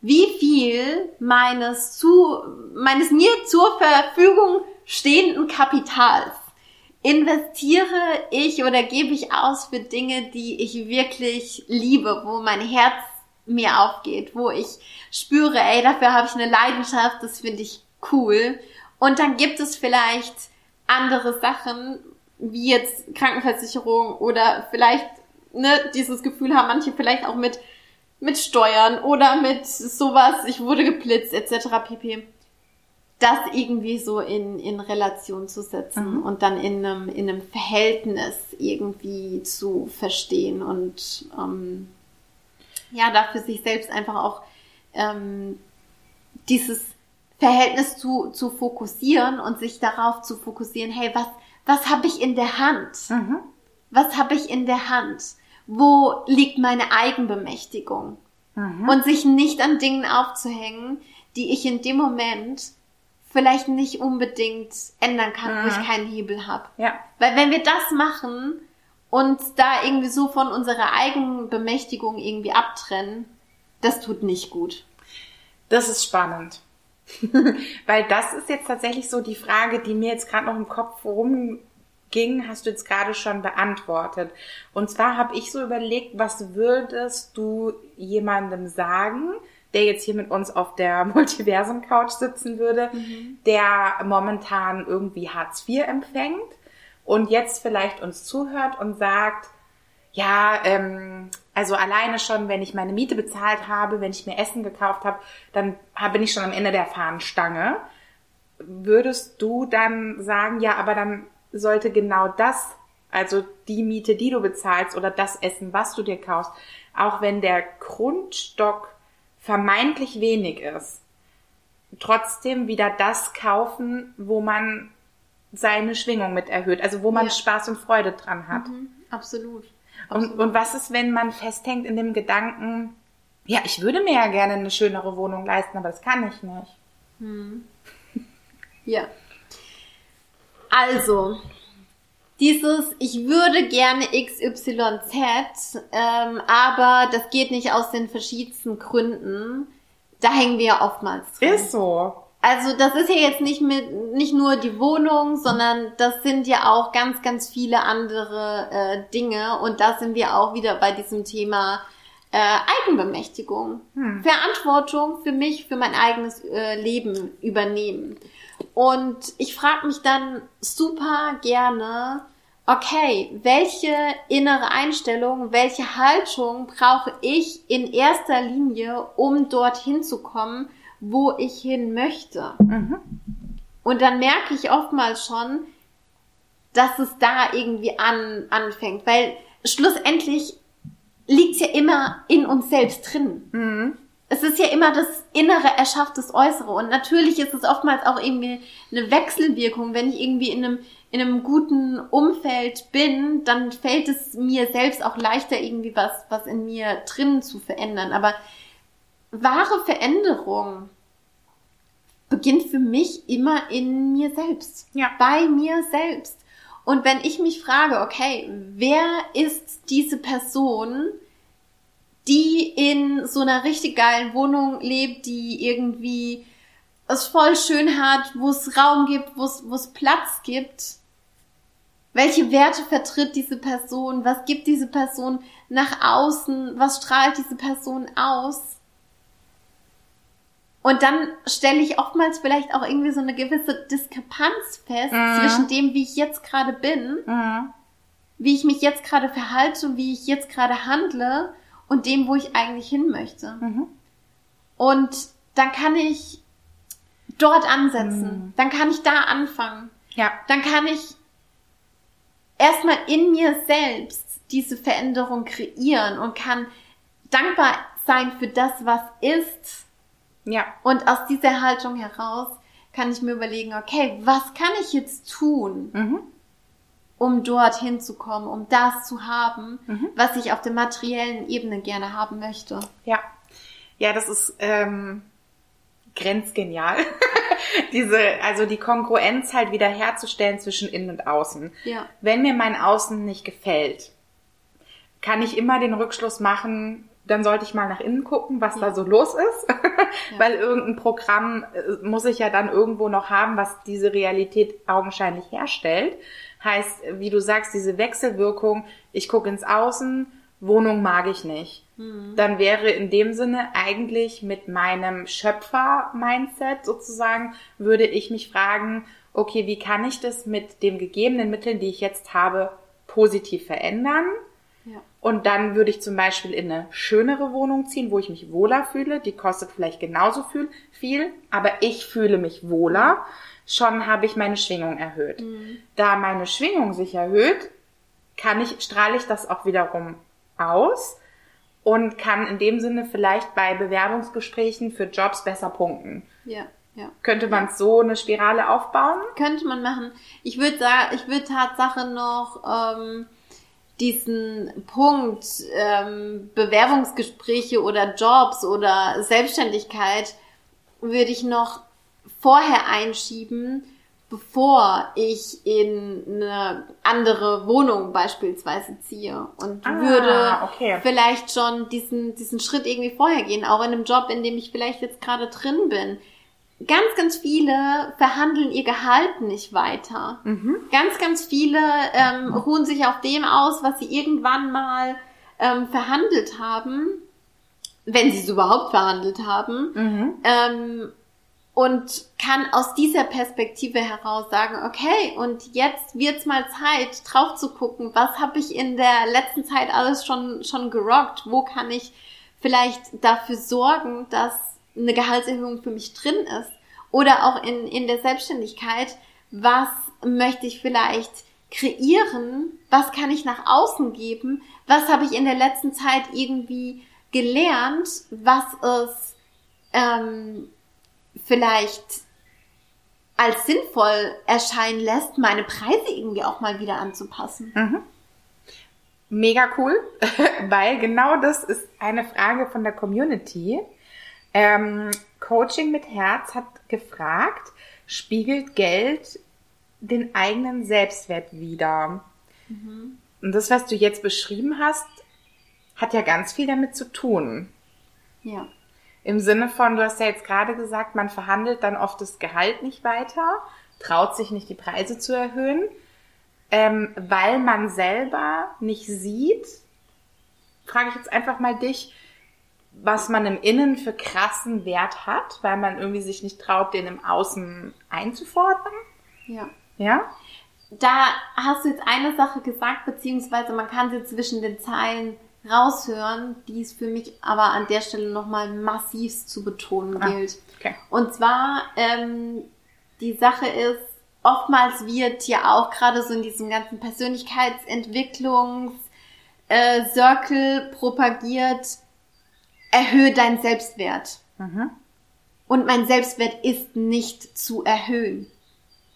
S3: wie viel meines zu, meines mir zur Verfügung stehenden Kapitals investiere ich oder gebe ich aus für Dinge, die ich wirklich liebe, wo mein Herz mir aufgeht, wo ich spüre, ey, dafür habe ich eine Leidenschaft, das finde ich cool. Und dann gibt es vielleicht andere Sachen, wie jetzt Krankenversicherung oder vielleicht ne, dieses Gefühl haben manche vielleicht auch mit mit Steuern oder mit sowas, ich wurde geblitzt etc. pp. Das irgendwie so in, in Relation zu setzen mhm. und dann in einem, in einem Verhältnis irgendwie zu verstehen und ähm, ja, da für sich selbst einfach auch ähm, dieses Verhältnis zu, zu fokussieren und sich darauf zu fokussieren, hey, was, was habe ich in der Hand? Mhm. Was habe ich in der Hand? Wo liegt meine Eigenbemächtigung? Mhm. Und sich nicht an Dingen aufzuhängen, die ich in dem Moment vielleicht nicht unbedingt ändern kann, mhm. wo ich mhm. keinen Hebel habe.
S1: Ja.
S3: Weil wenn wir das machen, uns da irgendwie so von unserer Eigenbemächtigung irgendwie abtrennen, das tut nicht gut.
S1: Das ist spannend. Weil das ist jetzt tatsächlich so die Frage, die mir jetzt gerade noch im Kopf rumging, hast du jetzt gerade schon beantwortet. Und zwar habe ich so überlegt, was würdest du jemandem sagen, der jetzt hier mit uns auf der Multiversum-Couch sitzen würde, mhm. der momentan irgendwie Hartz IV empfängt und jetzt vielleicht uns zuhört und sagt, ja, ähm, also alleine schon, wenn ich meine Miete bezahlt habe, wenn ich mir Essen gekauft habe, dann bin ich schon am Ende der Fahnenstange. Würdest du dann sagen, ja, aber dann sollte genau das, also die Miete, die du bezahlst oder das Essen, was du dir kaufst, auch wenn der Grundstock vermeintlich wenig ist, trotzdem wieder das kaufen, wo man seine Schwingung mit erhöht, also wo man ja. Spaß und Freude dran hat.
S3: Mhm, absolut.
S1: Und, und was ist, wenn man festhängt in dem Gedanken, ja, ich würde mir ja gerne eine schönere Wohnung leisten, aber das kann ich nicht. Hm.
S3: Ja. Also, dieses, ich würde gerne XYZ, ähm, aber das geht nicht aus den verschiedensten Gründen, da hängen wir ja oftmals
S1: drin. Ist so.
S3: Also das ist ja jetzt nicht mit nicht nur die Wohnung, sondern das sind ja auch ganz, ganz viele andere äh, Dinge. Und da sind wir auch wieder bei diesem Thema äh, Eigenbemächtigung. Hm. Verantwortung für mich, für mein eigenes äh, Leben übernehmen. Und ich frage mich dann super gerne, okay, welche innere Einstellung, welche Haltung brauche ich in erster Linie, um dorthin zu kommen, wo ich hin möchte. Mhm. Und dann merke ich oftmals schon, dass es da irgendwie an, anfängt, weil schlussendlich liegt ja immer in uns selbst drin. Mhm. es ist ja immer das Innere erschafft das Äußere. Und natürlich ist es oftmals auch irgendwie eine Wechselwirkung. Wenn ich irgendwie in einem, in einem guten Umfeld bin, dann fällt es mir selbst auch leichter, irgendwie was, was in mir drinnen zu verändern. Aber wahre Veränderung beginnt für mich immer in mir selbst.
S1: Ja.
S3: Bei mir selbst. Und wenn ich mich frage, okay, wer ist diese Person, die in so einer richtig geilen Wohnung lebt, die irgendwie es voll schön hat, wo es Raum gibt, wo es Platz gibt. Welche Werte vertritt diese Person? Was gibt diese Person nach außen? Was strahlt diese Person aus? Und dann stelle ich oftmals vielleicht auch irgendwie so eine gewisse Diskrepanz fest
S1: Mhm.
S3: zwischen dem, wie ich jetzt gerade bin,
S1: Mhm.
S3: wie ich mich jetzt gerade verhalte und wie ich jetzt gerade handle und dem, wo ich eigentlich hin möchte.
S1: Mhm.
S3: Und dann kann ich dort ansetzen. Dann kann ich da anfangen.
S1: Ja.
S3: Dann kann ich erstmal in mir selbst diese Veränderung kreieren und kann dankbar sein für das, was ist.
S1: Ja.
S3: Und aus dieser Haltung heraus kann ich mir überlegen, okay, was kann ich jetzt tun,
S1: Mhm.
S3: um dorthin zu kommen, um das zu haben,
S1: Mhm.
S3: was ich auf der materiellen Ebene gerne haben möchte.
S1: Ja. Ja, das ist ähm, grenzgenial. Diese, also die Kongruenz halt wieder herzustellen zwischen innen und außen.
S3: Ja.
S1: Wenn mir mein Außen nicht gefällt, kann ich immer den Rückschluss machen, dann sollte ich mal nach innen gucken, was da so los ist. Weil irgendein Programm äh, muss ich ja dann irgendwo noch haben, was diese Realität augenscheinlich herstellt. Heißt, wie du sagst, diese Wechselwirkung, ich gucke ins Außen, Wohnung mag ich nicht. Dann wäre in dem Sinne eigentlich mit meinem Schöpfer-Mindset sozusagen, würde ich mich fragen, okay, wie kann ich das mit den gegebenen Mitteln, die ich jetzt habe, positiv verändern?
S3: Ja.
S1: Und dann würde ich zum Beispiel in eine schönere Wohnung ziehen, wo ich mich wohler fühle. Die kostet vielleicht genauso viel, viel aber ich fühle mich wohler. Schon habe ich meine Schwingung erhöht. Da meine Schwingung sich erhöht, kann ich, strahle ich das auch wiederum aus und kann in dem Sinne vielleicht bei Bewerbungsgesprächen für Jobs besser punkten.
S3: Ja, ja.
S1: Könnte man so eine Spirale aufbauen?
S3: Könnte man machen. Ich würde sagen, ich würde Tatsache noch ähm, diesen Punkt ähm, Bewerbungsgespräche oder Jobs oder Selbstständigkeit würde ich noch vorher einschieben, bevor ich in eine andere Wohnung beispielsweise ziehe und
S1: Ah,
S3: würde
S1: okay.
S3: vielleicht schon diesen, diesen Schritt irgendwie vorher gehen, auch in einem Job, in dem ich vielleicht jetzt gerade drin bin. Ganz, ganz viele verhandeln ihr Gehalt nicht weiter. Ganz, ganz viele ähm, ruhen sich auf dem aus, was sie irgendwann mal ähm, verhandelt haben, wenn sie es überhaupt verhandelt haben. Ähm, und kann aus dieser Perspektive heraus sagen, okay, und jetzt wird's mal Zeit, drauf zu gucken, was habe ich in der letzten Zeit alles schon, schon gerockt, wo kann ich vielleicht dafür sorgen, dass eine Gehaltserhöhung für mich drin ist. Oder auch in, in der Selbstständigkeit, was möchte ich vielleicht kreieren, was kann ich nach außen geben, was habe ich in der letzten Zeit irgendwie gelernt, was es ähm, vielleicht als sinnvoll erscheinen lässt, meine Preise irgendwie auch mal wieder anzupassen.
S1: Mega cool, weil genau das ist eine Frage von der Community. Ähm, Coaching mit Herz hat gefragt, spiegelt Geld den eigenen Selbstwert wider? Und das, was du jetzt beschrieben hast, hat ja ganz viel damit zu tun.
S3: Ja.
S1: Im Sinne von, du hast ja jetzt gerade gesagt, man verhandelt dann oft das Gehalt nicht weiter, traut sich nicht die Preise zu erhöhen, ähm, weil man selber nicht sieht, frage ich jetzt einfach mal dich, was man im Innen für krassen Wert hat, weil man irgendwie sich nicht traut, den im Außen einzufordern.
S3: Ja.
S1: Ja?
S3: Da hast du jetzt eine Sache gesagt, beziehungsweise man kann sie zwischen den Zeilen raushören, die es für mich aber an der Stelle nochmal massivst zu betonen
S1: Ah,
S3: gilt.
S1: okay.
S3: Und zwar, ähm, die Sache ist, oftmals wird ja auch gerade so in diesem ganzen Persönlichkeitsentwicklungs äh, Circle propagiert, erhöhe deinen Selbstwert. Und mein Selbstwert ist nicht zu erhöhen.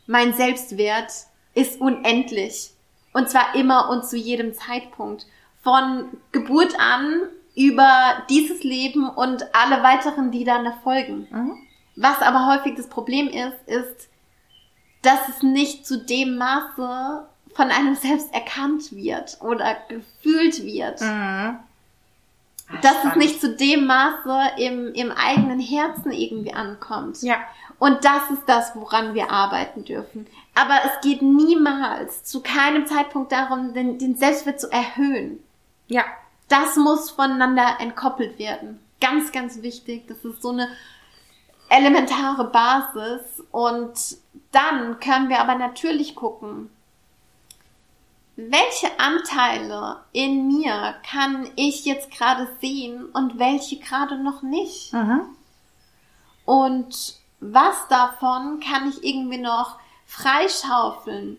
S3: Mein Selbstwert ist unendlich. Und zwar immer und zu jedem Zeitpunkt. Von Geburt an über dieses Leben und alle weiteren, die dann folgen.
S1: Mhm.
S3: Was aber häufig das Problem ist, ist, dass es nicht zu dem Maße von einem selbst erkannt wird oder gefühlt wird.
S1: Mhm.
S3: Dass es
S1: spannend.
S3: nicht zu dem Maße im, im eigenen Herzen irgendwie ankommt.
S1: Ja.
S3: Und das ist das, woran wir arbeiten dürfen. Aber es geht niemals, zu keinem Zeitpunkt darum, den, den Selbstwert zu erhöhen.
S1: Ja.
S3: Das muss voneinander entkoppelt werden. Ganz, ganz wichtig. Das ist so eine elementare Basis. Und dann können wir aber natürlich gucken, welche Anteile in mir kann ich jetzt gerade sehen und welche gerade noch nicht.
S1: Mhm.
S3: Und was davon kann ich irgendwie noch freischaufeln?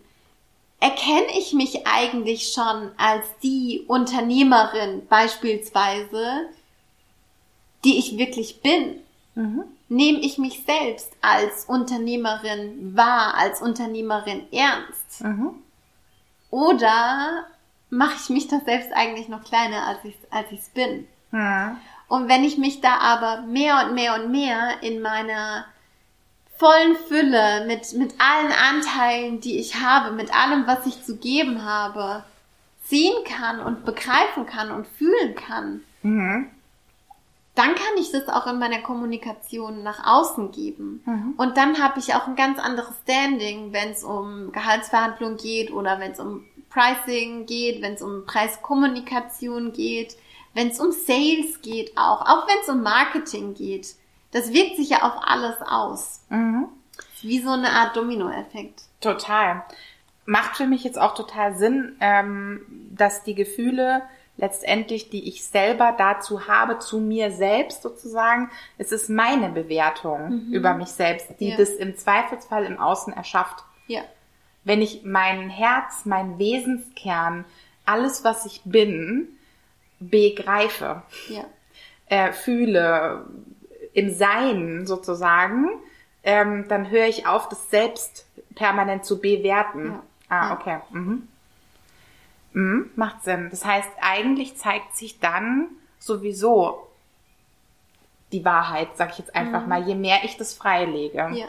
S3: Erkenne ich mich eigentlich schon als die Unternehmerin beispielsweise, die ich wirklich bin?
S1: Mhm.
S3: Nehme ich mich selbst als Unternehmerin wahr, als Unternehmerin ernst?
S1: Mhm.
S3: Oder mache ich mich da selbst eigentlich noch kleiner, als ich es als ich's bin?
S1: Mhm.
S3: Und wenn ich mich da aber mehr und mehr und mehr in meiner vollen Fülle, mit, mit allen Anteilen, die ich habe, mit allem, was ich zu geben habe, sehen kann und begreifen kann und fühlen kann,
S1: Mhm.
S3: dann kann ich das auch in meiner Kommunikation nach außen geben.
S1: Mhm.
S3: Und dann habe ich auch ein ganz anderes Standing, wenn es um Gehaltsverhandlungen geht oder wenn es um Pricing geht, wenn es um Preiskommunikation geht, wenn es um Sales geht auch, auch wenn es um Marketing geht. Das wirkt sich ja auf alles aus.
S1: Mhm.
S3: Wie so eine Art Dominoeffekt.
S1: Total. Macht für mich jetzt auch total Sinn, ähm, dass die Gefühle letztendlich, die ich selber dazu habe, zu mir selbst sozusagen, es ist meine Bewertung über mich selbst, die
S3: Ja.
S1: das im Zweifelsfall im Außen erschafft.
S3: Ja.
S1: Wenn ich mein Herz, mein Wesenskern, alles, was ich bin, begreife,
S3: Ja.
S1: äh, fühle, im Sein sozusagen, ähm, dann höre ich auf, das selbst permanent zu bewerten.
S3: Ja.
S1: Ah, okay. Mhm. Mhm, macht Sinn. Das heißt, eigentlich zeigt sich dann sowieso die Wahrheit, sag ich jetzt einfach mal, je mehr ich das freilege.
S3: Mhm. Ja.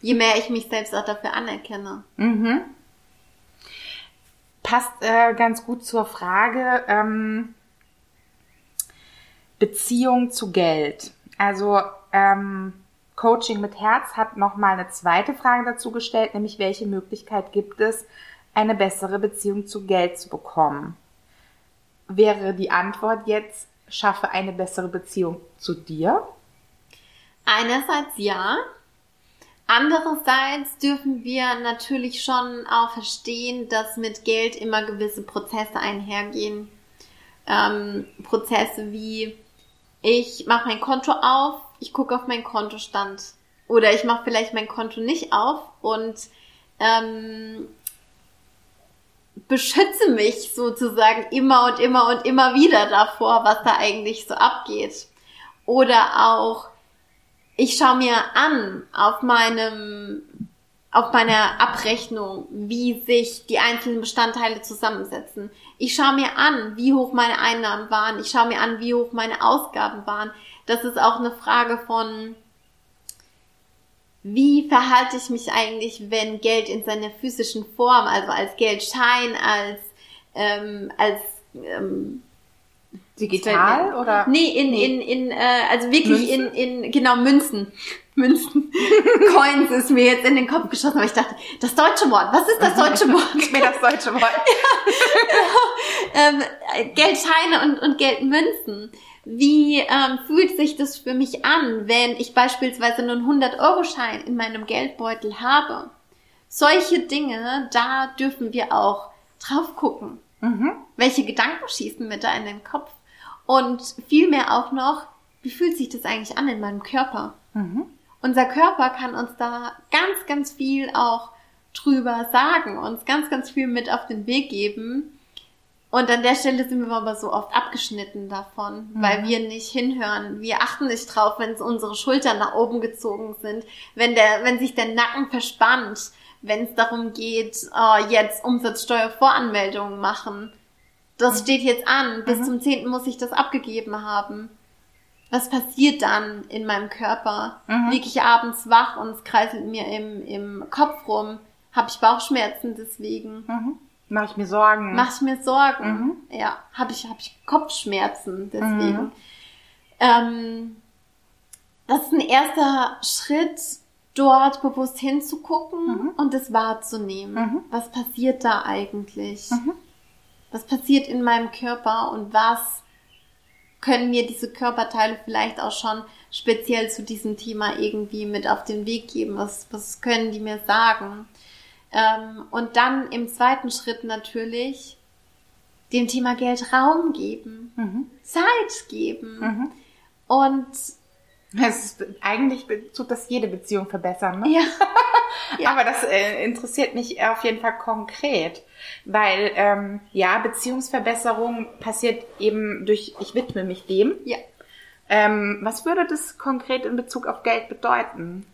S3: Je mehr ich mich selbst auch dafür anerkenne.
S1: Mhm. Passt äh, ganz gut zur Frage ähm, Beziehung zu Geld. Also ähm, Coaching mit Herz hat noch mal eine zweite Frage dazu gestellt, nämlich welche Möglichkeit gibt es, eine bessere Beziehung zu Geld zu bekommen? Wäre die Antwort jetzt, schaffe eine bessere Beziehung zu dir?
S3: Einerseits ja. Andererseits dürfen wir natürlich schon auch verstehen, dass mit Geld immer gewisse Prozesse einhergehen. Ähm, Prozesse wie ich mache mein Konto auf, ich gucke auf meinen Kontostand oder ich mache vielleicht mein Konto nicht auf und ähm, beschütze mich sozusagen immer und immer und immer wieder davor, was da eigentlich so abgeht. Oder auch ich schaue mir an auf meinem auf meiner Abrechnung, wie sich die einzelnen Bestandteile zusammensetzen. Ich schaue mir an, wie hoch meine Einnahmen waren. Ich schaue mir an, wie hoch meine Ausgaben waren. Das ist auch eine Frage von, wie verhalte ich mich eigentlich, wenn Geld in seiner physischen Form, also als Geldschein, als ähm, als ähm,
S1: Digital oder?
S3: Nee, in, in, in, äh, also wirklich in, in, genau, Münzen. Münzen. Coins ist mir jetzt in den Kopf geschossen, aber ich dachte, das deutsche Wort, was ist das deutsche Wort?
S1: Gib mir das deutsche Wort.
S3: ähm, Geldscheine und, und Geldmünzen. Wie ähm, fühlt sich das für mich an, wenn ich beispielsweise nur einen 100-Euro-Schein in meinem Geldbeutel habe? Solche Dinge, da dürfen wir auch drauf gucken.
S1: Mhm.
S3: Welche Gedanken schießen mir da in den Kopf? Und vielmehr auch noch, wie fühlt sich das eigentlich an in meinem Körper?
S1: Mhm.
S3: Unser Körper kann uns da ganz, ganz viel auch drüber sagen, uns ganz, ganz viel mit auf den Weg geben, Und an der Stelle sind wir aber so oft abgeschnitten davon, mhm. weil wir nicht hinhören. Wir achten nicht drauf, wenn unsere Schultern nach oben gezogen sind, wenn der, wenn sich der Nacken verspannt, wenn es darum geht, oh, jetzt Umsatzsteuervoranmeldungen machen. Das mhm. steht jetzt an. Bis mhm. zum 10. muss ich das abgegeben haben. Was passiert dann in meinem Körper? Mhm. Liege ich abends wach und es kreiselt mir im, im Kopf rum? Habe ich Bauchschmerzen deswegen?
S1: Mhm. Mache ich mir Sorgen?
S3: Mache ich mir Sorgen? Mhm. Ja. Habe ich, hab ich Kopfschmerzen deswegen? Mhm. Ähm, das ist ein erster Schritt, dort bewusst hinzugucken mhm. und es wahrzunehmen. Mhm. Was passiert da eigentlich? Mhm. Was passiert in meinem Körper und was können mir diese Körperteile vielleicht auch schon speziell zu diesem Thema irgendwie mit auf den Weg geben? Was, was können die mir sagen? Ähm, und dann im zweiten Schritt natürlich dem Thema Geld Raum geben, mhm. Zeit geben. Mhm. Und
S1: es ist, eigentlich tut das jede Beziehung verbessern, ne?
S3: Ja.
S1: ja. Aber das äh, interessiert mich auf jeden Fall konkret, weil ähm, ja Beziehungsverbesserung passiert eben durch ich widme mich dem.
S3: Ja.
S1: Ähm, was würde das konkret in Bezug auf Geld bedeuten?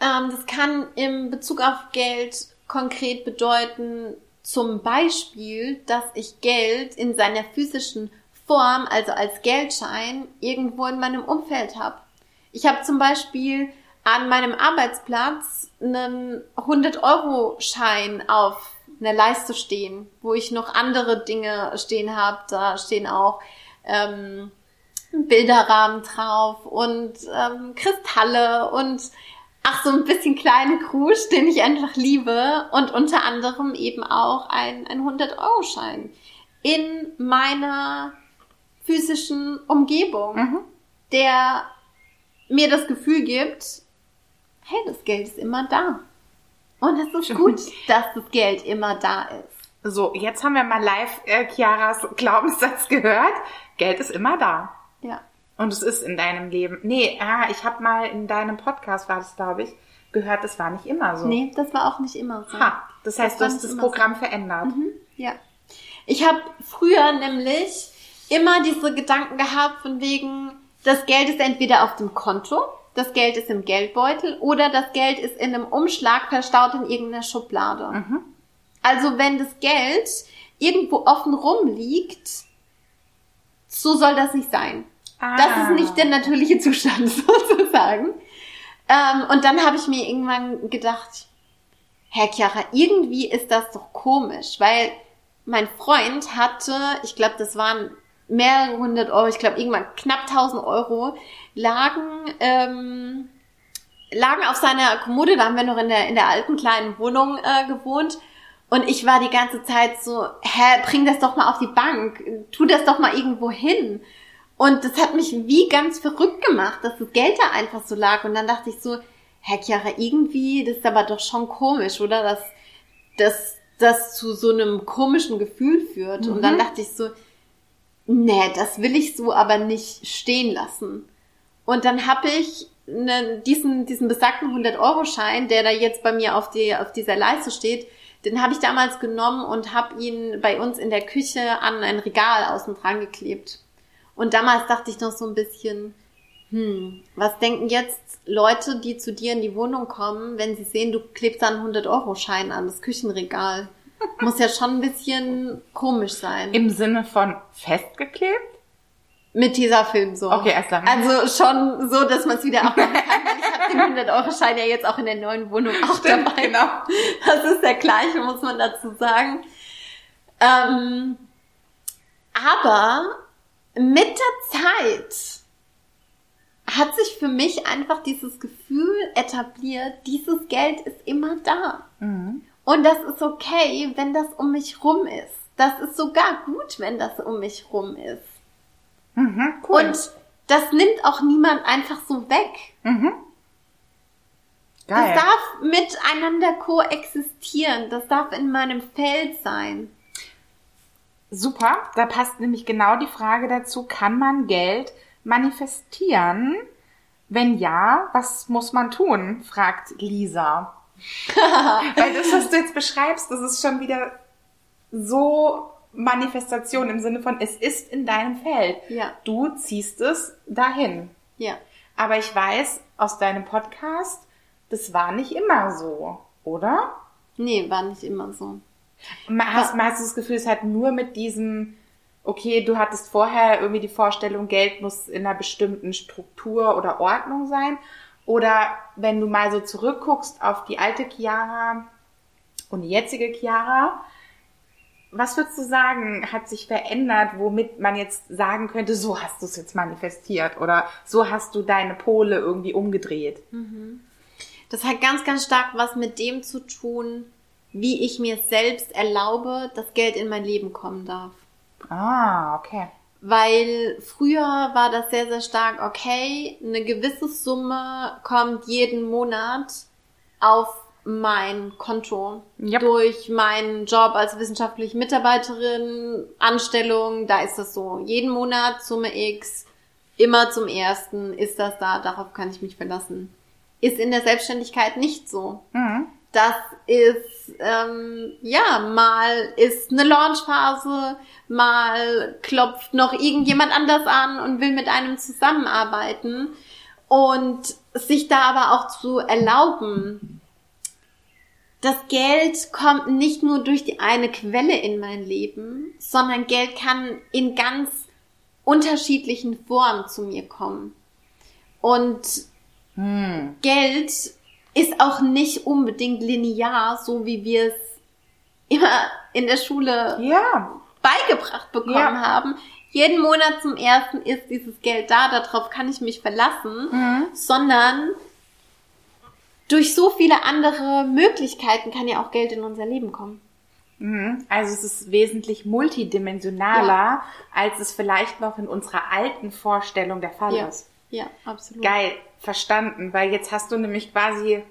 S3: Ähm, das kann im Bezug auf Geld konkret bedeuten, zum Beispiel, dass ich Geld in seiner physischen Form, also als Geldschein, irgendwo in meinem Umfeld habe. Ich habe zum Beispiel an meinem Arbeitsplatz einen 100-Euro-Schein auf einer Leiste stehen, wo ich noch andere Dinge stehen habe. Da stehen auch ähm, Bilderrahmen drauf und ähm, Kristalle und ach, so ein bisschen kleinen Krusch, den ich einfach liebe und unter anderem eben auch ein, ein 100-Euro-Schein in meiner physischen Umgebung, mhm. der mir das Gefühl gibt, hey, das Geld ist immer da. Und es ist gut, dass das Geld immer da ist.
S1: So, jetzt haben wir mal live äh, Chiaras Glaubenssatz gehört. Geld ist immer da.
S3: Ja.
S1: Und es ist in deinem Leben. Nee, ah, ich habe mal in deinem Podcast, war das glaube ich, gehört, es war nicht immer so.
S3: Nee, das war auch nicht immer so.
S1: Ha, das heißt, das du hast das Programm so. verändert.
S3: Mhm, ja. Ich habe früher nämlich immer diese Gedanken gehabt von wegen, das Geld ist entweder auf dem Konto, das Geld ist im Geldbeutel oder das Geld ist in einem Umschlag verstaut in irgendeiner Schublade. Mhm. Also wenn das Geld irgendwo offen rumliegt, so soll das nicht sein. Ah. Das ist nicht der natürliche Zustand sozusagen. Ähm, und dann habe ich mir irgendwann gedacht, Herr Chiara, irgendwie ist das doch komisch, weil mein Freund hatte, ich glaube, das waren mehrere hundert Euro, ich glaube irgendwann knapp tausend Euro, lagen, ähm, lagen auf seiner Kommode, da haben wir noch in der, in der alten kleinen Wohnung äh, gewohnt. Und ich war die ganze Zeit so, hä, bring das doch mal auf die Bank, tu das doch mal irgendwo hin. Und das hat mich wie ganz verrückt gemacht, dass das Geld da einfach so lag. Und dann dachte ich so, Herr Chiara, irgendwie, das ist aber doch schon komisch, oder? Dass, dass das zu so einem komischen Gefühl führt. Mhm. Und dann mhm. dachte ich so, nee, das will ich so aber nicht stehen lassen. Und dann habe ich ne, diesen, diesen besagten 100-Euro-Schein, der da jetzt bei mir auf, die, auf dieser Leiste steht, den habe ich damals genommen und habe ihn bei uns in der Küche an ein Regal außen dran geklebt. Und damals dachte ich noch so ein bisschen, hm, was denken jetzt Leute, die zu dir in die Wohnung kommen, wenn sie sehen, du klebst da einen 100-Euro-Schein an das Küchenregal? Muss ja schon ein bisschen komisch sein.
S1: Im Sinne von festgeklebt?
S3: Mit dieser Film so.
S1: Okay, erst lang.
S3: Also schon so, dass man es wieder abmachen kann. ich habe den 100-Euro-Schein ja jetzt auch in der neuen Wohnung auch Stimmt, dabei.
S1: Genau.
S3: Das ist der gleiche, muss man dazu sagen. Ähm, aber mit der Zeit hat sich für mich einfach dieses Gefühl etabliert, dieses Geld ist immer da. Mhm. Und das ist okay, wenn das um mich rum ist. Das ist sogar gut, wenn das um mich rum ist. Mhm, cool. Und das nimmt auch niemand einfach so weg. Mhm. Geil. Das darf miteinander koexistieren. Das darf in meinem Feld sein.
S1: Super, da passt nämlich genau die Frage dazu, kann man Geld manifestieren? Wenn ja, was muss man tun? fragt Lisa. Weil das, was du jetzt beschreibst, das ist schon wieder so Manifestation im Sinne von, es ist in deinem Feld.
S3: Ja.
S1: Du ziehst es dahin.
S3: Ja.
S1: Aber ich weiß aus deinem Podcast, das war nicht immer so, oder?
S3: Nee, war nicht immer so.
S1: Ma- Hast, hast du das Gefühl, es hat nur mit diesem, okay, du hattest vorher irgendwie die Vorstellung, Geld muss in einer bestimmten Struktur oder Ordnung sein? Oder wenn du mal so zurückguckst auf die alte Chiara und die jetzige Chiara, was würdest du sagen, hat sich verändert, womit man jetzt sagen könnte, so hast du es jetzt manifestiert oder so hast du deine Pole irgendwie umgedreht?
S3: Das hat ganz, ganz stark was mit dem zu tun, wie ich mir selbst erlaube, dass Geld in mein Leben kommen darf.
S1: Ah, okay.
S3: Weil früher war das sehr, sehr stark, okay, eine gewisse Summe kommt jeden Monat auf mein Konto.
S1: Yep.
S3: Durch meinen Job als wissenschaftliche Mitarbeiterin, Anstellung, da ist das so. Jeden Monat Summe X, immer zum ersten ist das da, darauf kann ich mich verlassen. Ist in der Selbstständigkeit nicht so.
S1: Mhm.
S3: Das ist, ähm, ja, mal ist eine Launchphase, mal klopft noch irgendjemand anders an und will mit einem zusammenarbeiten. Und sich da aber auch zu erlauben, das Geld kommt nicht nur durch die eine Quelle in mein Leben, sondern Geld kann in ganz unterschiedlichen Formen zu mir kommen. Und
S1: Hm.
S3: Geld ist auch nicht unbedingt linear, so wie wir es immer in der Schule
S1: Ja,
S3: beigebracht bekommen
S1: Ja.
S3: haben. Jeden Monat zum ersten ist dieses Geld da, darauf kann ich mich verlassen,
S1: Mhm.
S3: sondern durch so viele andere Möglichkeiten kann ja auch Geld in unser Leben kommen.
S1: Mhm. Also es ist wesentlich multidimensionaler, als es vielleicht noch in unserer alten Vorstellung der Fall
S3: Ja,
S1: ist.
S3: Ja, absolut.
S1: Geil, verstanden, weil jetzt hast du nämlich quasi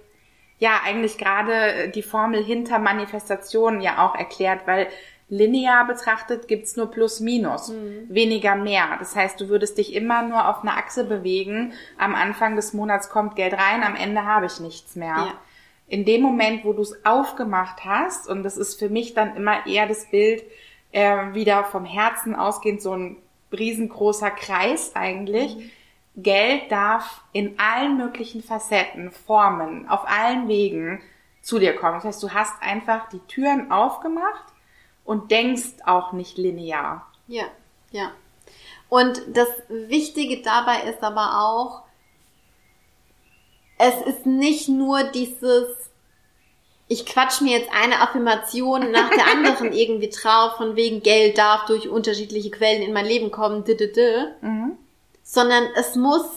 S1: ja eigentlich gerade die Formel hinter Manifestationen ja auch erklärt, weil linear betrachtet gibt's nur plus minus,
S3: Mhm.
S1: weniger mehr. Das heißt, du würdest dich immer nur auf einer Achse bewegen. Am Anfang des Monats kommt Geld rein, am Ende habe ich nichts mehr.
S3: Ja.
S1: In dem Moment, wo du es aufgemacht hast, und das ist für mich dann immer eher das Bild äh, wieder vom Herzen ausgehend, so ein riesengroßer Kreis eigentlich. Geld darf in allen möglichen Facetten, Formen, auf allen Wegen zu dir kommen. Das heißt, du hast einfach die Türen aufgemacht und denkst auch nicht linear.
S3: Ja, ja. Und das Wichtige dabei ist aber auch, es ist nicht nur dieses, ich quatsch mir jetzt eine Affirmation nach der anderen irgendwie drauf, von wegen Geld darf durch unterschiedliche Quellen in mein Leben kommen, d -d -d, sondern es muss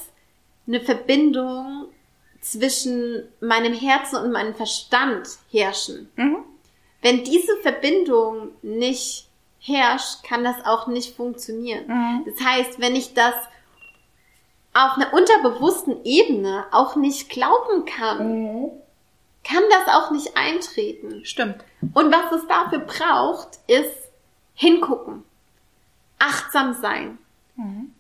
S3: eine Verbindung zwischen meinem Herzen und meinem Verstand herrschen. Wenn diese Verbindung nicht herrscht, kann das auch nicht funktionieren. Das heißt, wenn ich das auf einer unterbewussten Ebene auch nicht glauben kann, kann das auch nicht eintreten.
S1: Stimmt.
S3: Und was es dafür braucht, ist hingucken, achtsam sein.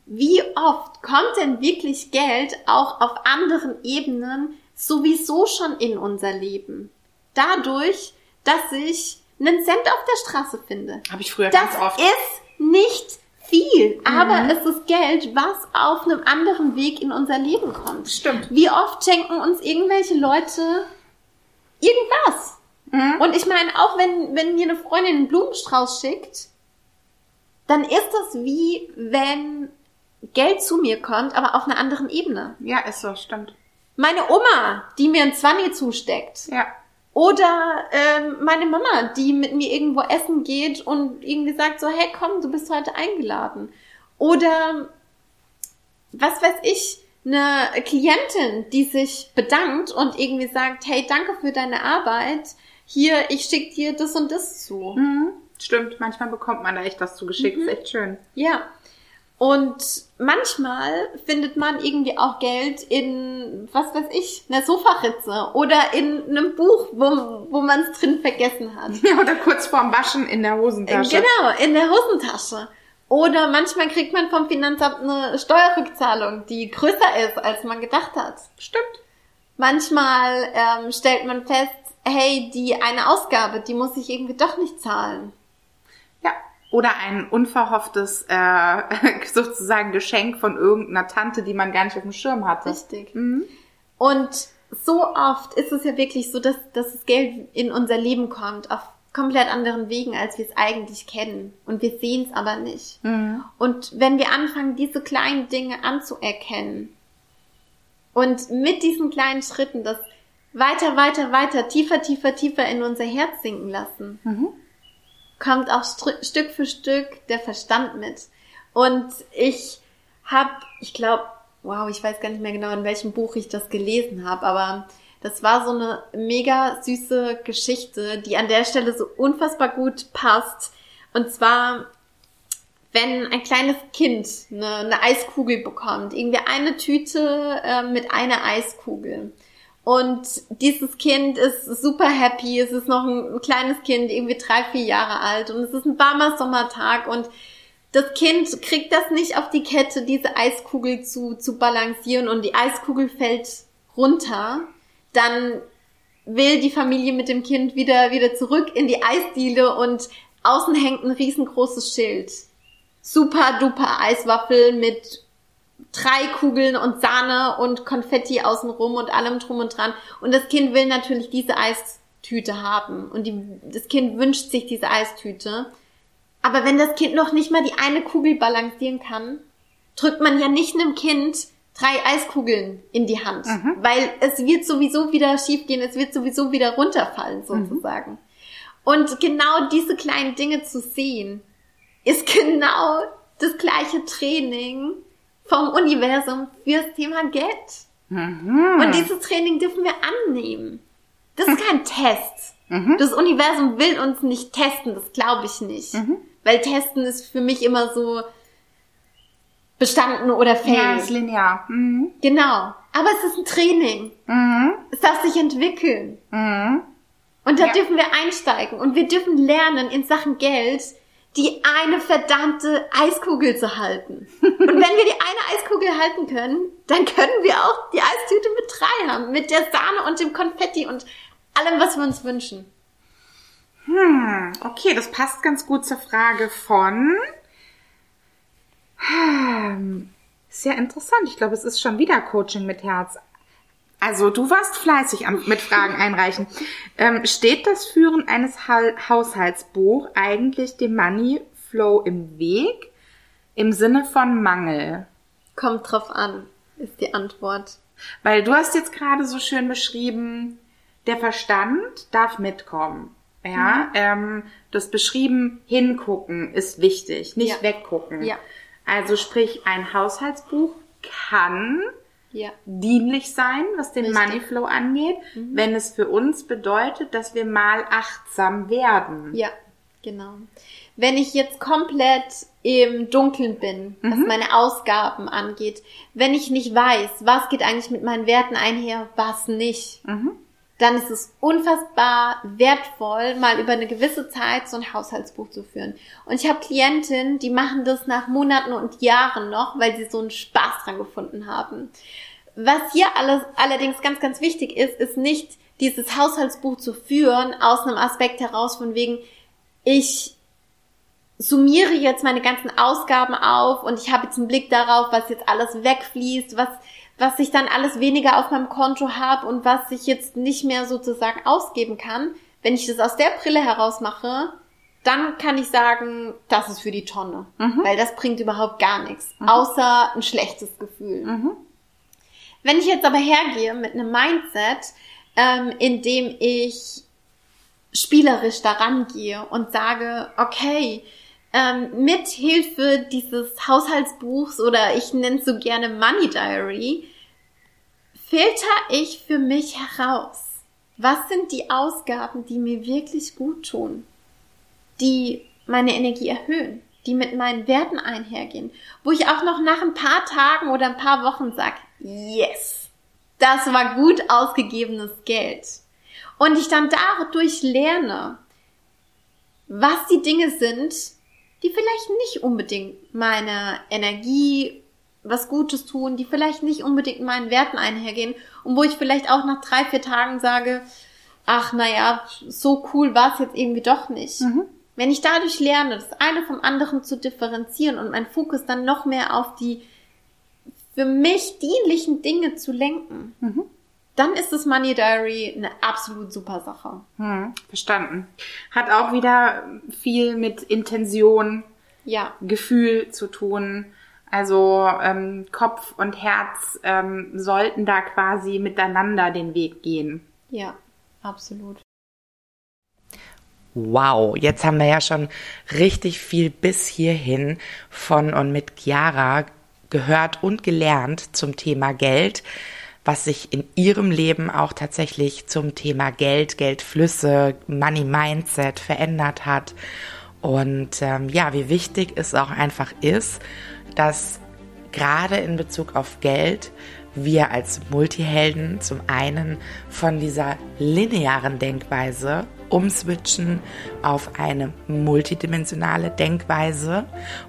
S3: Wie oft kommt denn wirklich Geld auch auf anderen Ebenen sowieso schon in unser Leben? Dadurch, dass ich einen Cent auf der Straße finde.
S1: Habe ich früher
S3: Das
S1: ganz oft.
S3: ist nicht viel, aber es ist Geld, was auf einem anderen Weg in unser Leben kommt.
S1: Stimmt.
S3: Wie oft schenken uns irgendwelche Leute irgendwas? Und ich meine, auch wenn, wenn mir eine Freundin einen Blumenstrauß schickt, dann ist das wie wenn Geld zu mir kommt, aber auf einer anderen Ebene.
S1: Ja, ist so, stimmt.
S3: Meine Oma, die mir ein Zwanni zusteckt.
S1: Ja.
S3: Oder ähm, meine Mama, die mit mir irgendwo essen geht und irgendwie sagt so, hey komm, du bist heute eingeladen. Oder was weiß ich, eine Klientin, die sich bedankt und irgendwie sagt, hey, danke für deine Arbeit. Hier, ich schick dir das und das zu.
S1: Mhm. Stimmt, manchmal bekommt man da echt was zugeschickt. Ist echt schön.
S3: Ja. Und manchmal findet man irgendwie auch Geld in, was weiß ich, einer Sofaritze oder in einem Buch, wo, wo man es drin vergessen hat.
S1: Ja, oder kurz vorm Waschen in der Hosentasche.
S3: Genau, in der Hosentasche. Oder manchmal kriegt man vom Finanzamt eine Steuerrückzahlung, die größer ist, als man gedacht hat.
S1: Stimmt.
S3: Manchmal ähm, stellt man fest, hey, die eine Ausgabe, die muss ich irgendwie doch nicht zahlen.
S1: Oder ein unverhofftes äh, sozusagen Geschenk von irgendeiner Tante, die man gar nicht auf dem Schirm hatte.
S3: Richtig. Mhm. Und so oft ist es ja wirklich so, dass, dass das Geld in unser Leben kommt, auf komplett anderen Wegen, als wir es eigentlich kennen. Und wir sehen es aber nicht. Mhm. Und wenn wir anfangen, diese kleinen Dinge anzuerkennen und mit diesen kleinen Schritten das weiter, weiter, weiter, tiefer, tiefer, tiefer in unser Herz sinken lassen, mhm. Kommt auch Stück für Stück der Verstand mit. Und ich habe, ich glaube, wow, ich weiß gar nicht mehr genau, in welchem Buch ich das gelesen habe, aber das war so eine mega süße Geschichte, die an der Stelle so unfassbar gut passt. Und zwar, wenn ein kleines Kind eine, eine Eiskugel bekommt, irgendwie eine Tüte äh, mit einer Eiskugel. Und dieses Kind ist super happy. Es ist noch ein, ein kleines Kind, irgendwie drei, vier Jahre alt. Und es ist ein warmer Sommertag. Und das Kind kriegt das nicht auf die Kette, diese Eiskugel zu, zu balancieren. Und die Eiskugel fällt runter dann will die Familie mit dem Kind wieder, wieder zurück in die Eisdiele und außen hängt ein riesengroßes Schild. Super duper Eiswaffel mit drei Kugeln und Sahne und Konfetti außenrum und allem drum und dran. Und das Kind will natürlich diese Eistüte haben. Und die, das Kind wünscht sich diese Eistüte. Aber wenn das Kind noch nicht mal die eine Kugel balancieren kann, drückt man ja nicht einem Kind drei Eiskugeln in die Hand, mhm. weil es wird sowieso wieder schiefgehen, es wird sowieso wieder runterfallen mhm. sozusagen. Mhm. Und genau diese kleinen Dinge zu sehen, ist genau das gleiche Training vom Universum fürs Thema Geld. Mhm. Und dieses Training dürfen wir annehmen. Das ist kein Test. Mhm. Das Universum will uns nicht testen, das glaube ich nicht. Mhm. Weil testen ist für mich immer so, bestanden oder fail. Ja,
S1: ist linear. Mhm.
S3: Genau. Aber es ist ein Training. Mhm. Es darf sich entwickeln. Mhm. Und da ja. dürfen wir einsteigen. Und wir dürfen lernen in Sachen Geld, die eine verdammte Eiskugel zu halten. Und wenn wir die eine Eiskugel halten können, dann können wir auch die Eistüte mit drei haben. Mit der Sahne und dem Konfetti und allem, was wir uns wünschen.
S1: Hm, okay, das passt ganz gut zur Frage von sehr interessant. Ich glaube, es ist schon wieder Coaching mit Herz. Also du warst fleißig am, mit Fragen einreichen. Ähm, steht das Führen eines ha Haushaltsbuch eigentlich dem Money Flow im Weg? Im Sinne von Mangel?
S3: Kommt drauf an, ist die Antwort.
S1: Weil du hast jetzt gerade so schön beschrieben, der Verstand darf mitkommen. Ja, mhm. ähm, das beschrieben, hingucken ist wichtig, nicht ja. weggucken. Ja. Also sprich, ein Haushaltsbuch kann ja. dienlich sein, was den Richtig. Moneyflow angeht, mhm. wenn es für uns bedeutet, dass wir mal achtsam werden.
S3: Ja, genau. Wenn ich jetzt komplett im Dunkeln bin, was mhm. meine Ausgaben angeht, wenn ich nicht weiß, was geht eigentlich mit meinen Werten einher, was nicht, mhm dann ist es unfassbar wertvoll, mal über eine gewisse Zeit so ein Haushaltsbuch zu führen. Und ich habe Klientinnen, die machen das nach Monaten und Jahren noch, weil sie so einen Spaß dran gefunden haben. Was hier alles allerdings ganz, ganz wichtig ist, ist nicht dieses Haushaltsbuch zu führen aus einem Aspekt heraus von wegen, ich summiere jetzt meine ganzen Ausgaben auf und ich habe jetzt einen Blick darauf, was jetzt alles wegfließt, was was ich dann alles weniger auf meinem Konto habe und was ich jetzt nicht mehr sozusagen ausgeben kann, wenn ich das aus der Brille heraus mache, dann kann ich sagen, das ist für die Tonne. Mhm. Weil das bringt überhaupt gar nichts. Mhm. Außer ein schlechtes Gefühl. Mhm. Wenn ich jetzt aber hergehe mit einem Mindset, ähm, in dem ich spielerisch daran gehe und sage, okay, ähm, mit Hilfe dieses Haushaltsbuchs oder ich nenne es so gerne Money Diary, filter ich für mich heraus, was sind die Ausgaben, die mir wirklich gut tun, die meine Energie erhöhen, die mit meinen Werten einhergehen, wo ich auch noch nach ein paar Tagen oder ein paar Wochen sag, yes, das war gut ausgegebenes Geld. Und ich dann dadurch lerne, was die Dinge sind, die vielleicht nicht unbedingt meiner Energie was Gutes tun, die vielleicht nicht unbedingt meinen Werten einhergehen und wo ich vielleicht auch nach drei, vier Tagen sage, ach naja, so cool war es jetzt irgendwie doch nicht. Mhm. Wenn ich dadurch lerne, das eine vom anderen zu differenzieren und meinen Fokus dann noch mehr auf die für mich dienlichen Dinge zu lenken, mhm. Dann ist das Money Diary eine absolut super Sache.
S1: Hm, verstanden. Hat auch wieder viel mit Intention,
S3: ja.
S1: Gefühl zu tun. Also ähm, Kopf und Herz ähm, sollten da quasi miteinander den Weg gehen.
S3: Ja, absolut.
S1: Wow, jetzt haben wir ja schon richtig viel bis hierhin von und mit Chiara gehört und gelernt zum Thema Geld, was sich in ihrem Leben auch tatsächlich zum Thema Geld, Geldflüsse, Money Mindset verändert hat. Und ähm, ja, wie wichtig es auch einfach ist, dass gerade in Bezug auf Geld wir als Multihelden zum einen von dieser linearen Denkweise umswitchen auf eine multidimensionale Denkweise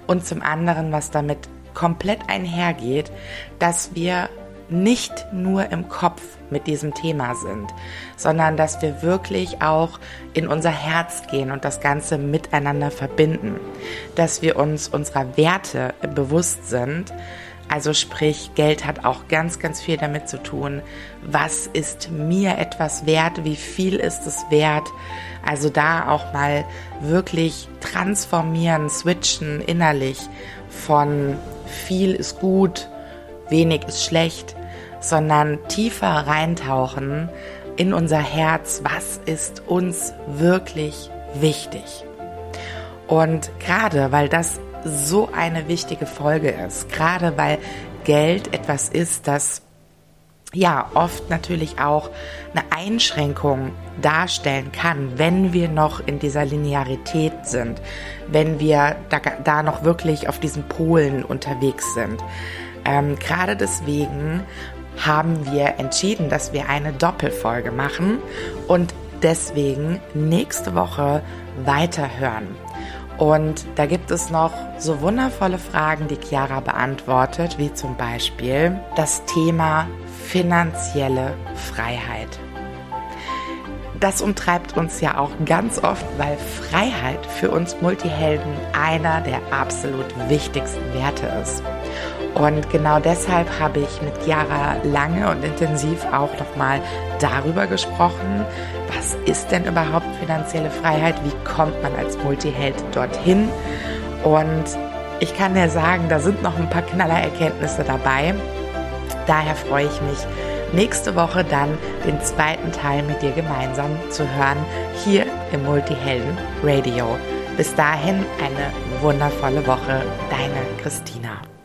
S1: und zum anderen, was damit komplett einhergeht, dass wir nicht nur im Kopf mit diesem Thema sind, sondern dass wir wirklich auch in unser Herz gehen und das Ganze miteinander verbinden, dass wir uns unserer Werte bewusst sind, also sprich, Geld hat auch ganz, ganz viel damit zu tun, was ist mir etwas wert, wie viel ist es wert. Also da auch mal wirklich transformieren, switchen innerlich von viel ist gut, wenig ist schlecht, sondern tiefer reintauchen in unser Herz, was ist uns wirklich wichtig. Und gerade weil das so eine wichtige Folge ist. Gerade weil Geld etwas ist, das ja oft natürlich auch eine Einschränkung darstellen kann, wenn wir noch in dieser Linearität sind, wenn wir da, da noch wirklich auf diesen Polen unterwegs sind. Ähm, Gerade deswegen haben wir entschieden, dass wir eine Doppelfolge machen und deswegen nächste Woche weiterhören. Und da gibt es noch so wundervolle Fragen, die Chiara beantwortet, wie zum Beispiel das Thema finanzielle Freiheit. Das umtreibt uns ja auch ganz oft, weil Freiheit für uns Multihelden einer der absolut wichtigsten Werte ist. Und genau deshalb habe ich mit Chiara lange und intensiv auch nochmal darüber gesprochen, was ist denn überhaupt finanzielle Freiheit, wie kommt man als Multiheld dorthin. Und ich kann dir sagen, da sind noch ein paar Knallererkenntnisse dabei. Daher freue ich mich, nächste Woche dann den zweiten Teil mit dir gemeinsam zu hören, hier im Multihelden Radio. Bis dahin eine wundervolle Woche, deine Christina.